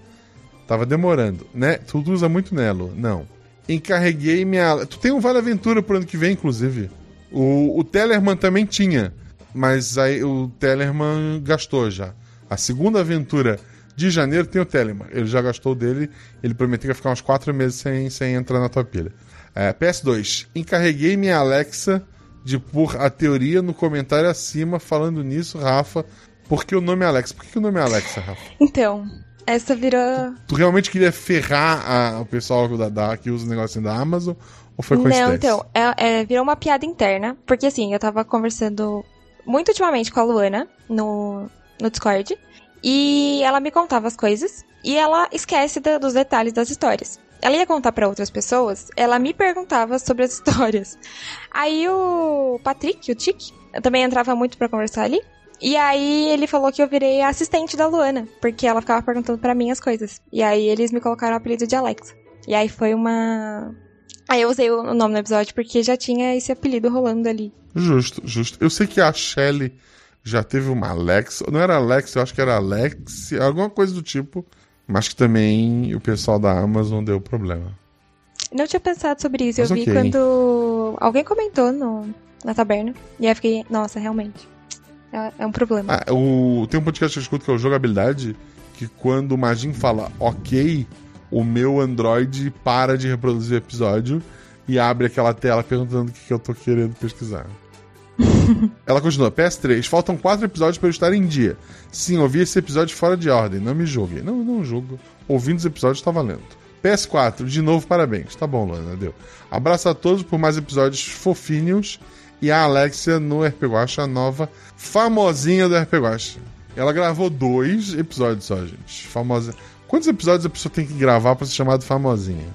Tava demorando, né? Tu usa muito Nelo. Não. Encarreguei minha. Tu tem um Vale Aventura pro ano que vem, inclusive. O, o Tellerman também tinha. Mas aí o Tellerman gastou já. A segunda aventura de janeiro tem o Tellerman. Ele já gastou dele. Ele prometeu que ia ficar uns quatro meses sem, sem entrar na tua pilha. É, PS2. Encarreguei minha Alexa de pôr a teoria no comentário acima. Falando nisso, Rafa. Por que o nome é Alexa? Por que o nome é Alexa, Rafa? Então, essa virou. Tu realmente queria ferrar a- o pessoal da, da- que usa o negocinho da Amazon? Ou foi coincidência? Não, então, é, é, virou uma piada interna, porque assim, eu tava conversando muito ultimamente com a Luana no, no Discord, e ela me contava as coisas, e ela esquece da- dos detalhes das histórias. Ela ia contar pra outras pessoas, ela me perguntava sobre as histórias. Aí o Patrick, o Tic, também entrava muito pra conversar ali. E aí ele falou que eu virei a assistente da Luana, porque ela ficava perguntando pra mim as coisas. E aí eles me colocaram o apelido de Alexa. E aí foi uma Aí eu usei o nome no episódio porque já tinha esse apelido rolando ali. Justo, justo. Eu sei que a Shelly já teve uma Alexa. Não era Alexa, eu acho que era Alex, alguma coisa do tipo. Mas que também o pessoal da Amazon deu problema. Não tinha pensado sobre isso. Mas eu vi quando alguém comentou no, na taberna. E aí eu fiquei, nossa, realmente. É, é um problema. Ah, o... Tem um podcast que eu escuto que é o Jogabilidade, que quando o Magin fala ok, o meu Android para de reproduzir o episódio e abre aquela tela perguntando o que, que eu tô querendo pesquisar. Ela continua, PS3, faltam quatro episódios para eu estar em dia. Sim, ouvi esse episódio fora de ordem, não me julgue. Não, não julgo. Ouvindo os episódios tá valendo. PS4, de novo, parabéns. Tá bom, Luana, deu. Abraço a todos por mais episódios fofinhos e a Alexia no RP Guacha, a nova famosinha do RP Guacha. Ela gravou dois episódios só, gente. Famosa. Quantos episódios a pessoa tem que gravar pra ser chamada famosinha?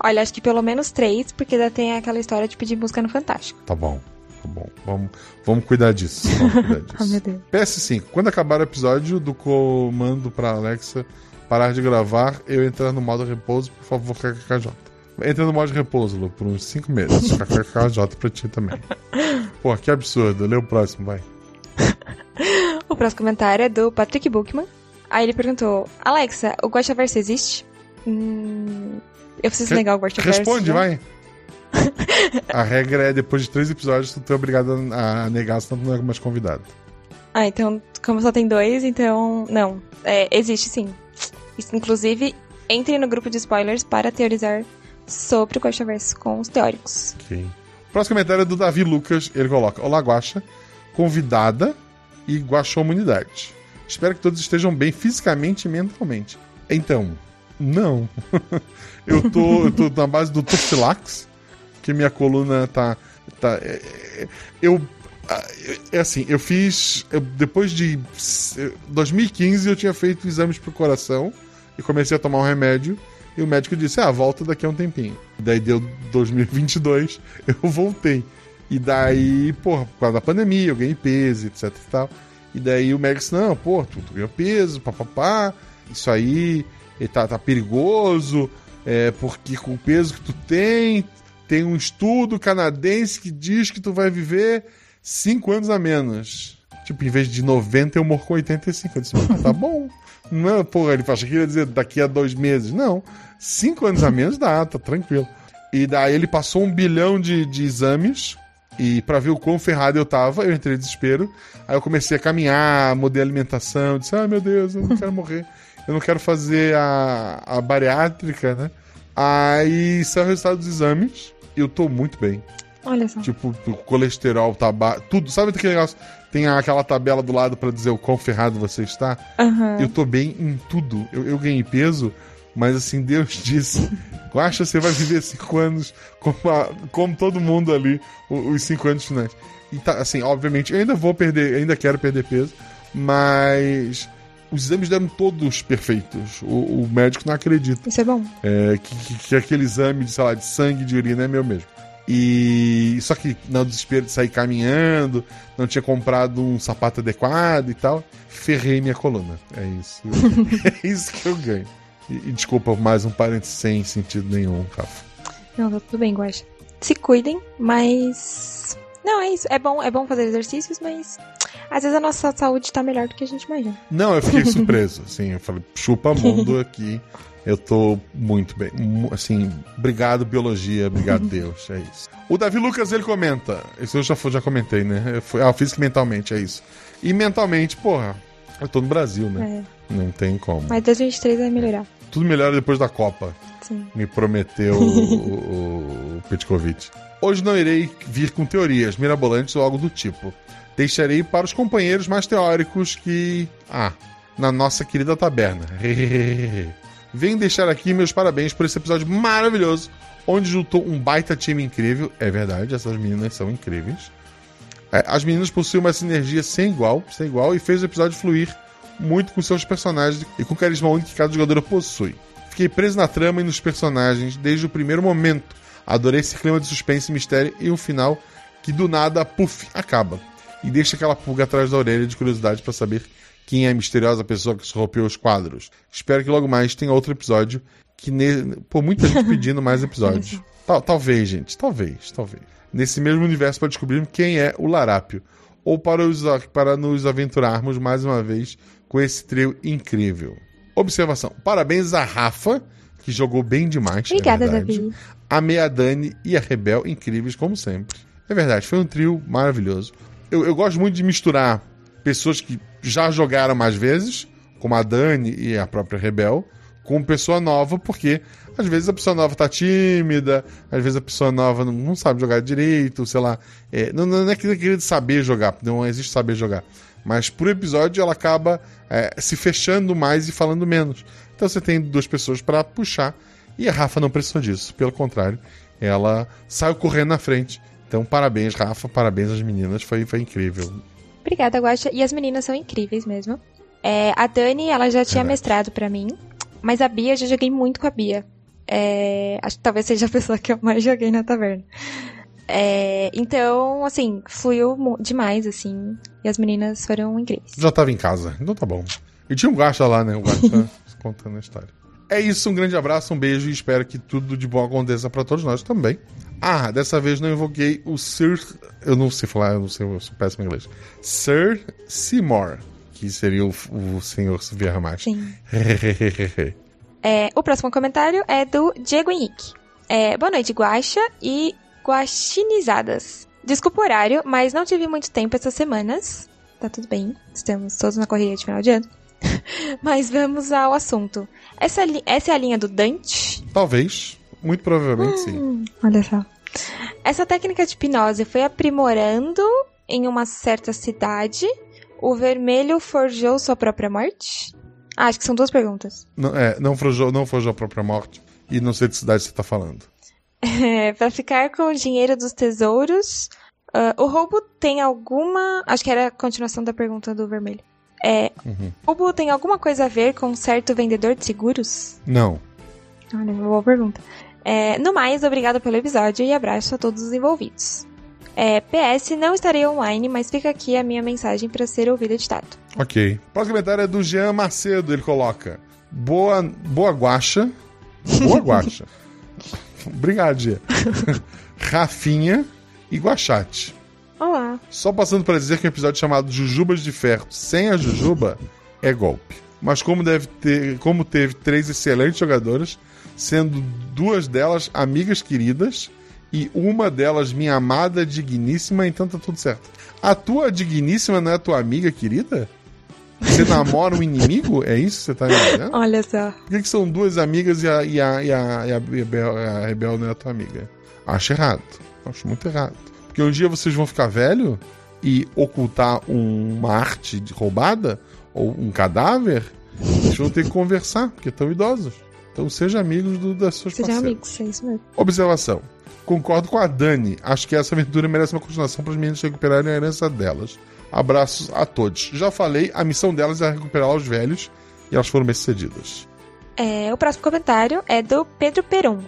Olha, acho que pelo menos três, porque ainda tem aquela história de pedir música no Fantástico. Tá bom, tá bom. Vamos, vamos cuidar disso. Vamos cuidar disso. Oh, meu Deus. PS5. Quando acabar o episódio do comando pra Alexa parar de gravar, eu entrar no modo repouso, por favor, KKKJ. Entra no modo repouso, Lu, por uns 5 meses. KKKJ pra ti também. Pô, que absurdo. Lê o próximo, vai. O próximo comentário é do Patrick Bookman. Aí ele perguntou: Alexa, o Guaxaverso existe? Hum, eu preciso Re- negar o Guaxaverso. Responde, né? vai. A regra é depois de três episódios, tu é obrigado a negar, senão tu não é mais convidado. Ah, então, como só tem dois, então. Não. É, existe sim. Inclusive, entre no grupo de spoilers para teorizar sobre o Guaxaverso com os teóricos. Ok. O próximo comentário é do Davi Lucas. Ele coloca: Olá, Guaxa, convidada e Guaxomunidade. Espero que todos estejam bem fisicamente e mentalmente. Então, não. eu, tô, eu tô na base do Toxilax, que minha coluna tá. tá é, é, eu. ah, É assim, eu fiz. eu- depois de. eh, 2015 eu tinha feito exames pro coração e comecei a tomar um remédio. E o médico disse: Ah, volta daqui a um tempinho. Daí deu 2022, eu voltei. E daí, porra, por causa da pandemia, eu ganhei peso, etc e tal. E daí o médico disse: Não, pô, tu, tu ganhou peso, papapá. Isso aí tá, tá perigoso, é, porque com o peso que tu tem, tem um estudo canadense que diz que tu vai viver 5 anos a menos. Tipo, em vez de 90, eu morro com 85. Eu disse, tá bom. Não, porra, ele achou que ia dizer daqui a dois meses. Não, cinco anos a menos dá, tá tranquilo. E daí ele passou um bilhão de, de exames. E pra ver o quão ferrado eu tava, eu entrei em desespero. Aí eu comecei a caminhar, mudei a alimentação. Disse, ah, meu Deus, eu não quero morrer. Eu não quero fazer a, a bariátrica, né? Aí saiu o resultado dos exames. E eu tô muito bem. Olha só. Tipo, o colesterol, tabaco, tudo. Sabe aquele negócio? Tem aquela tabela do lado pra dizer o quão ferrado você está? Aham. Eu tô bem em tudo. Eu, eu ganhei peso, mas assim, Deus disse: Acha você vai viver cinco anos como, a- como todo mundo ali, os cinco anos finais. E tá, assim, obviamente, eu ainda vou perder, ainda quero perder peso, mas os exames deram todos perfeitos. O, o médico não acredita. Isso é bom. É, que, que, que aquele exame de, sei lá, de sangue, de urina é meu mesmo. E só que no desespero de sair caminhando, não tinha comprado um sapato adequado e tal, ferrei minha coluna. É isso. é isso que eu ganho. E, e desculpa mais um parênteses sem sentido nenhum, Rafa. Não, tá tudo bem, Guaxa. Se cuidem, mas. Não, é isso. É bom, é bom fazer exercícios, mas às vezes a nossa saúde tá melhor do que a gente imagina. Não, eu fiquei surpreso, assim, eu falei, chupa mundo aqui. Eu tô muito bem. Assim, obrigado, biologia, obrigado, Deus. É isso. O Davi Lucas, ele comenta. Isso eu já, já comentei, né? Fui- Ah, física e mentalmente, é isso. E mentalmente, porra, eu tô no Brasil, né? É. Não tem como. Mas 2023 vai melhorar. Tudo melhora depois da Copa. Sim. Me prometeu o, o, Petkovic. Hoje não irei vir com teorias mirabolantes ou algo do tipo. Deixarei para os companheiros mais teóricos que. Ah, na nossa querida taberna. Venho deixar aqui meus parabéns por esse episódio maravilhoso, onde juntou um baita time incrível. É verdade, essas meninas são incríveis. É, as meninas possuem uma sinergia sem igual, sem igual, e fez o episódio fluir muito com seus personagens e com o carisma único que cada jogador possui. Fiquei preso na trama e nos personagens desde o primeiro momento. Adorei esse clima de suspense e mistério e um final que do nada, puf, acaba. E deixa aquela pulga atrás da orelha de curiosidade para saber quem é a misteriosa pessoa que surrupiou os quadros. Espero que logo mais tenha outro episódio que ne... Pô, muita gente pedindo mais episódios. Tal- talvez, gente, talvez, talvez. Nesse mesmo universo para descobrirmos quem é o Larápio. Ou para, os, para nos aventurarmos mais uma vez com esse trio incrível. Observação. Parabéns a Rafa, que jogou bem demais. é Obrigada, verdade. Davi. A Meia Dani e a Rebel, incríveis como sempre. É verdade, foi um trio maravilhoso. Eu, eu gosto muito de misturar pessoas que já jogaram mais vezes, como a Dani e a própria Rebel, com pessoa nova, porque às vezes a pessoa nova tá tímida, às vezes a pessoa nova não, não sabe jogar direito, sei lá. É, não, não é que querer saber jogar, não existe saber jogar. Mas por episódio ela acaba é, se fechando mais e falando menos. Então você tem duas pessoas para puxar. E a Rafa não precisou disso. Pelo contrário, ela saiu correndo na frente. Então, parabéns, Rafa. Parabéns às meninas. Foi, foi incrível. Obrigada, Guaxa. E as meninas são incríveis mesmo. É, a Dani, ela já tinha Verdade. mestrado pra mim. Mas a Bia, eu já joguei muito com a Bia. É, acho que talvez seja a pessoa que eu mais joguei na taverna. É, então, assim, fluiu demais, assim. E as meninas foram incríveis. Já tava em casa. Então tá bom. E tinha um Guaxa lá, né? O Guaxa contando a história. É isso. Um grande abraço, um beijo e espero que tudo de bom aconteça pra todos nós também. Ah, dessa vez não invoquei o Sir. Eu não sei falar, eu não sei, eu sou péssimo em inglês. Sir Seymour, que seria o, o senhor Vieira. Sim. É, o próximo comentário é do Diego Henrique. É, boa noite, Guaxa e guaxinizadas. Desculpa o horário, mas não tive muito tempo essas semanas. Tá tudo bem, estamos todos na correria de final de ano. mas vamos ao assunto. Essa, essa é a linha do Dante? Talvez. Muito provavelmente sim. Hum, olha só. Essa técnica de hipnose foi aprimorando em uma certa cidade. O vermelho forjou sua própria morte? Ah, acho que são duas perguntas. Não, é, não forjou, não forjou a própria morte. E não sei de cidade você tá falando. É, pra ficar com o dinheiro dos tesouros, ah, o roubo tem alguma. Acho que era a continuação da pergunta do vermelho. É, Uhum. o roubo tem alguma coisa a ver com um certo vendedor de seguros? Não. Olha, uma boa pergunta. É, no mais, obrigado pelo episódio e abraço a todos os envolvidos. É, PS, não estarei online, mas fica aqui a minha mensagem para ser ouvida editado. Ok. O próximo comentário é do Jean Macedo. Ele coloca: Boa, boa guacha. Boa guacha. Obrigado, Jean. Rafinha e Guachate. Olá. Só passando para dizer que o episódio chamado Jujubas de Ferro sem a Jujuba é golpe. Mas como, deve ter, como teve três excelentes jogadoras, sendo duas delas amigas queridas e uma delas minha amada digníssima, então tá tudo certo. A tua digníssima não é a tua amiga querida? Você namora um inimigo? É isso que você tá me? Olha só. Por que, que são duas amigas e a, e a, e a, e a, Rebel, a Rebel não é a tua amiga? Acho errado. Acho muito errado. Porque um dia vocês vão ficar velho e ocultar um- uma arte roubada ou um cadáver, vocês vão ter que conversar, porque estão idosos. Então sejam amigos do- das suas parceiras. amigos, é isso mesmo. Observação. Concordo com a Dani. Acho que essa aventura merece uma continuação para as meninas recuperarem a herança delas. Abraços a todos. Já falei, a missão delas é recuperar os velhos e elas foram bem sucedidas. É, o próximo comentário é do Pedro Perum.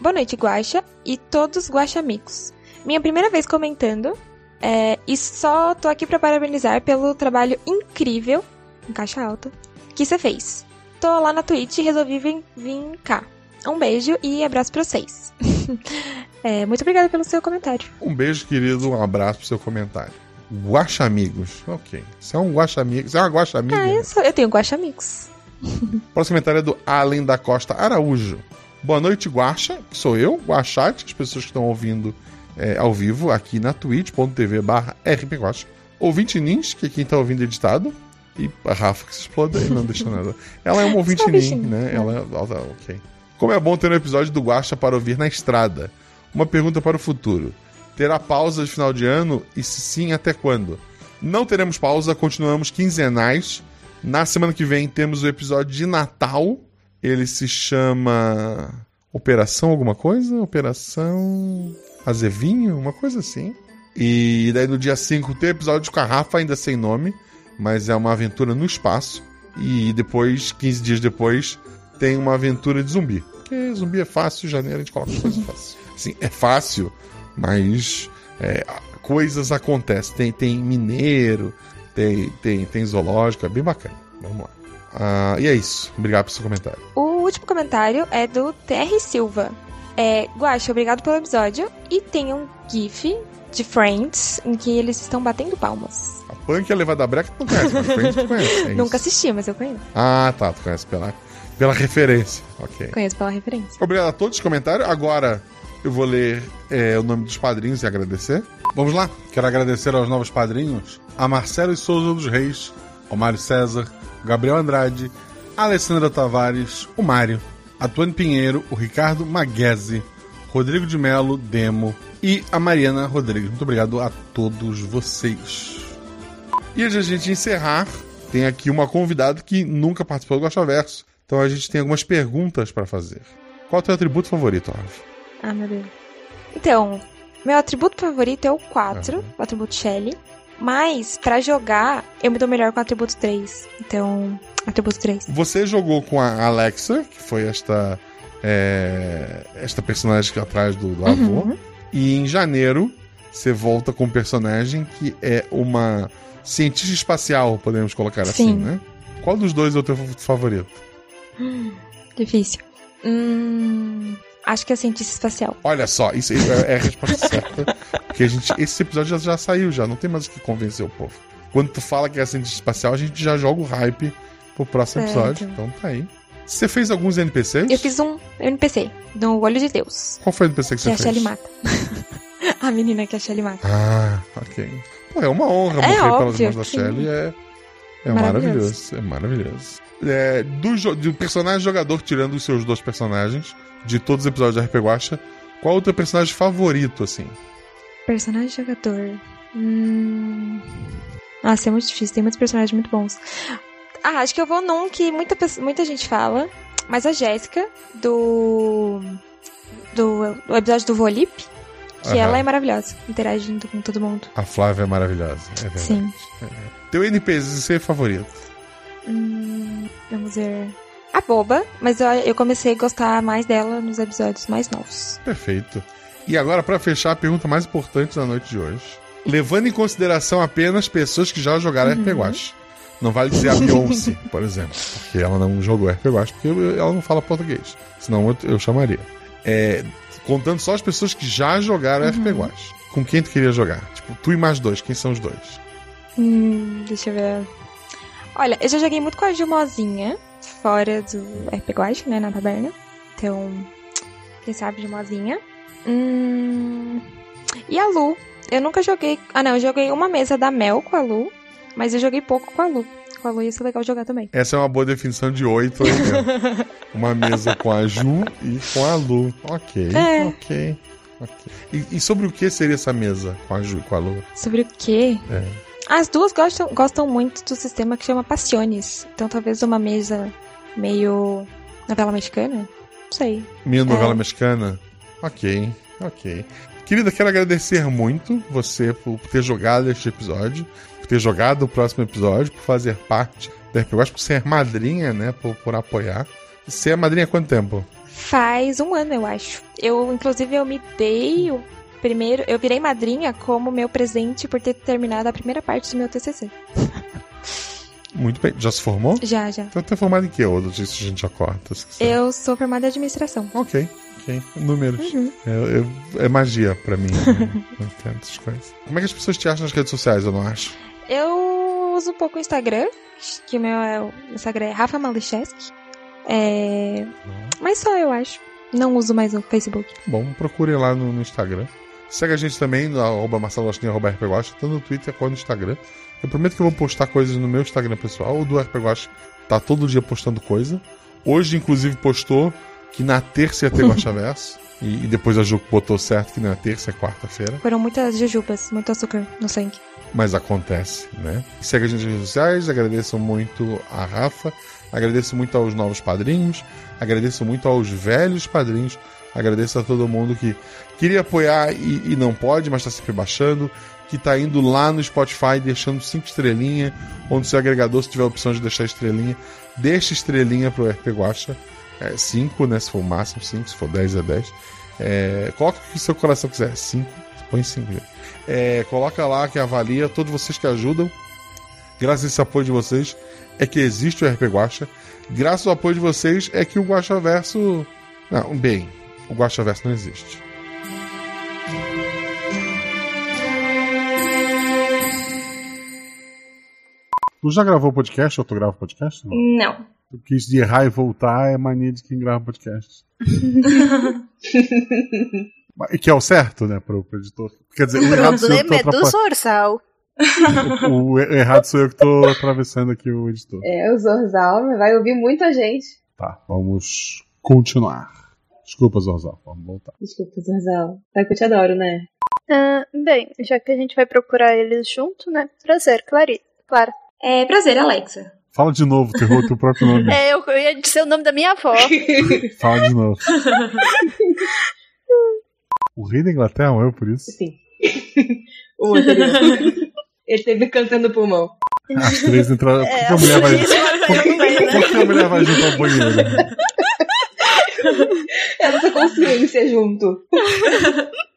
Boa noite, Guaxa e todos Guaxa amigos. Minha primeira vez comentando é, e só tô aqui pra parabenizar pelo trabalho incrível, em caixa alta, que você fez. Tô lá na Twitch e resolvi vir, vir cá. Um beijo e abraço pra vocês. é, muito obrigada pelo seu comentário. Um beijo, querido, um abraço pro seu comentário. Guaxa Amigos. Ok. Você é um Guaxa Amigo. Você é uma Guaxa Amiga? Ah, eu, sou, eu tenho Guaxa amigos. Próximo comentário é do Além da Costa Araújo. Boa noite, Guaxa, que sou eu, Guaxate, as pessoas que estão ouvindo é, ao vivo aqui na twitch.tv barra rpguaxa. Ouvinte Nins, que é quem tá ouvindo editado. E a Rafa que se explode aí, não deixa nada. Ela é uma ouvinte Nin, né? Ela é... Ok. Como é bom ter um episódio do Guaxa para ouvir na estrada. Uma pergunta para o futuro. Terá pausa de final de ano? E se sim, até quando? Não teremos pausa, continuamos quinzenais. Na semana que vem temos o episódio de Natal. Ele se chama Operação alguma coisa? Operação Azevinho? Uma coisa assim. E daí no dia 5 tem episódio com a Rafa, ainda sem nome, mas é uma aventura no espaço. E depois, 15 dias depois, tem uma aventura de zumbi. Porque zumbi é fácil, janeiro a gente coloca coisa fácil. Sim, é fácil, mas é, coisas acontecem. Tem, tem mineiro, tem, tem, tem zoológico, é bem bacana. Vamos lá. Ah, e é isso. Obrigado pelo seu comentário. O último comentário é do TR Silva. É, Guaxa, obrigado pelo episódio. E tem um GIF de Friends em que eles estão batendo palmas. A Punk e a Levada Breca tu não conhece, mas Friends tu conhece. é. Nunca assisti, mas eu conheço. Ah, tá. Tu conhece pela, pela referência. Ok. Conheço pela referência. Obrigado a todos os comentários. Agora eu vou ler é, o nome dos padrinhos e agradecer. Vamos lá. Quero agradecer aos novos padrinhos: a Marcelo Souza dos Reis, ao Mário César, Gabriel Andrade, a Alessandra Tavares, o Mário, a Tuane Pinheiro, o Ricardo Maguese, Rodrigo de Melo, Demo e a Mariana Rodrigues. Muito obrigado a todos vocês. E antes a gente encerrar, tem aqui uma convidada que nunca participou do Gosta Verso. Então a gente tem algumas perguntas para fazer. Qual é o teu atributo favorito, Alves? Ah, meu Deus. Então, meu atributo favorito é o 4, Aham. o atributo Shelly. Mas, pra jogar, eu me dou melhor com o atributo 3. Então, atributo 3. Você jogou com a Alexa, que foi esta é, esta personagem que atrás do, do avô. Uhum. E em janeiro você volta com um personagem que é uma cientista espacial, podemos colocar assim, Sim. né? Qual dos dois é o teu favorito? Difícil. Hum, acho que é cientista espacial. Olha só, isso é, é a resposta certa. Porque a gente, esse episódio já, já saiu, já não tem mais o que convencer o povo. Quando tu fala que é cientista espacial, a gente já joga o hype pro próximo episódio. Então tá aí. Você fez alguns NPCs? Eu fiz um NPC, no Olho de Deus. Qual foi o NPC que Que você a fez? Shelly mata. a menina que a Shelly mata. Ah, ok. Pô, é uma honra É morrer pelas óbvio mãos da que- Shelly. É, é Maravilhoso. maravilhoso. É maravilhoso. É, do, do personagem jogador, tirando os seus dois personagens, de todos os episódios da RP Guacha, qual é o teu personagem favorito, assim? Personagem jogador. Hum... Nossa, é muito difícil. Tem muitos personagens muito bons. Ah, acho que eu vou num que muita, muita gente fala. Mas a Jéssica, do... do. do episódio do Volip. Que Aham. ela é maravilhosa, interagindo com todo mundo. A Flávia é maravilhosa. É verdade. Sim. Teu NPC favorito? Hum, vamos ver. A boba, mas eu, eu comecei a gostar mais dela nos episódios mais novos. Perfeito. E agora, pra fechar, a pergunta mais importante da noite de hoje. Levando em consideração apenas pessoas que já jogaram Uhum. RP Guacha. Não vale dizer a Beyoncé, por exemplo. Porque ela não jogou RP Guacha, porque ela não fala português. Senão eu, eu chamaria. É, contando só as pessoas que já jogaram Uhum. Guacha. Com quem tu queria jogar? Tipo, tu e mais dois. Quem são os dois? Hum, deixa eu ver. Olha, eu já joguei muito com a Gilmozinha, fora do RP Guache, né, na taberna. Então, quem sabe Gilmozinha. Hum, e a Lu. Eu nunca joguei... Ah, não, eu joguei uma mesa da Mel com a Lu, mas eu joguei pouco com a Lu. Com a Lu ia ser legal jogar também. Essa é uma boa definição de 8 ou 80. uma mesa com a Ju e com a Lu. Ok, É. ok. ok. E, e sobre o que seria essa mesa com a Ju e com a Lu? Sobre o quê? É. As duas gostam, gostam muito do sistema que chama Passiones. Então talvez uma mesa meio novela mexicana? Não sei. Minha novela É. mexicana? Ok, ok. Querida, quero agradecer muito você por ter jogado este episódio. por ter jogado o próximo episódio, por fazer parte da RPG por ser madrinha, né? Por, por apoiar. Você é madrinha há quanto tempo? Faz um ano, eu acho. Eu, inclusive, eu me dei primeiro. Eu virei madrinha como meu presente por ter terminado a primeira parte do meu TCC. Muito bem. Já se formou? Já, já. Então tá formado em que? Ou isso a gente já corta? Eu sou formada em administração. Ok, ok. Números. Uhum. É, é- é magia pra mim. né? Não entendo essas coisas. Como é que as pessoas te acham nas redes sociais, eu não acho? Eu uso um pouco o Instagram, que o meu é, o Instagram é Rafa Malicheski. É... Mas só eu acho. Não uso mais o Facebook. Bom, procurem lá no, no Instagram. Segue a gente também no arroba arroba tanto no Twitter quanto no Instagram. Eu prometo que eu vou postar coisas no meu Instagram pessoal. O do RP Guacha tá todo dia postando coisa. Hoje, inclusive, postou que na terça ia ter Guachaverso. e, e depois a Ju botou certo que na terça é quarta-feira. Foram muitas jujubas, muito açúcar no sangue. mas acontece, né? Segue a gente nas redes sociais, agradeço muito a Rafa, agradeço muito aos novos padrinhos, agradeço muito aos velhos padrinhos, agradeço a todo mundo que queria apoiar e, e não pode, mas está sempre baixando, que tá indo lá no Spotify deixando cinco estrelinhas, no seu agregador, se tiver a opção de deixar estrelinha, deixa estrelinha pro RP Guacha, é, cinco, né? Se for o máximo, cinco, se for 10 é 10. É, coloca o que seu coração quiser, cinco, põe cinco, gente. É, coloca lá que avalia, todos vocês que ajudam. Graças a esse apoio de vocês é que existe o RP Guacha. Graças ao apoio de vocês é que o Guacha Verso. Não, bem, o Guacha Verso não existe. Tu já gravou podcast ou tu grava podcast? Não. Não. Porque isso de errar e voltar é mania de quem grava podcast. Que é o certo, né, pro, pro editor. Quer dizer, o errado sou eu que tô é atrapalhando. O, o errado sou eu que tô atravessando aqui o editor. É, o Zorzal vai ouvir muita gente. Tá, vamos continuar. Desculpa, Zorzal, vamos voltar. Desculpa, Zorzal. Vai que eu te adoro, né? Ah, bem, já que a gente vai procurar eles junto, né? Prazer, Clari. Clara. É, prazer, Alexa. Fala de novo, terror, teu próprio nome. É, eu, eu ia dizer o nome da minha avó. Fala de novo. O rei da Inglaterra morreu por isso? Sim. o anterior. Ele teve câncer no pulmão. As três entraram. Por que É, a mulher vai. né? Por que a mulher vai junto ao banheiro? Essa consciência junto.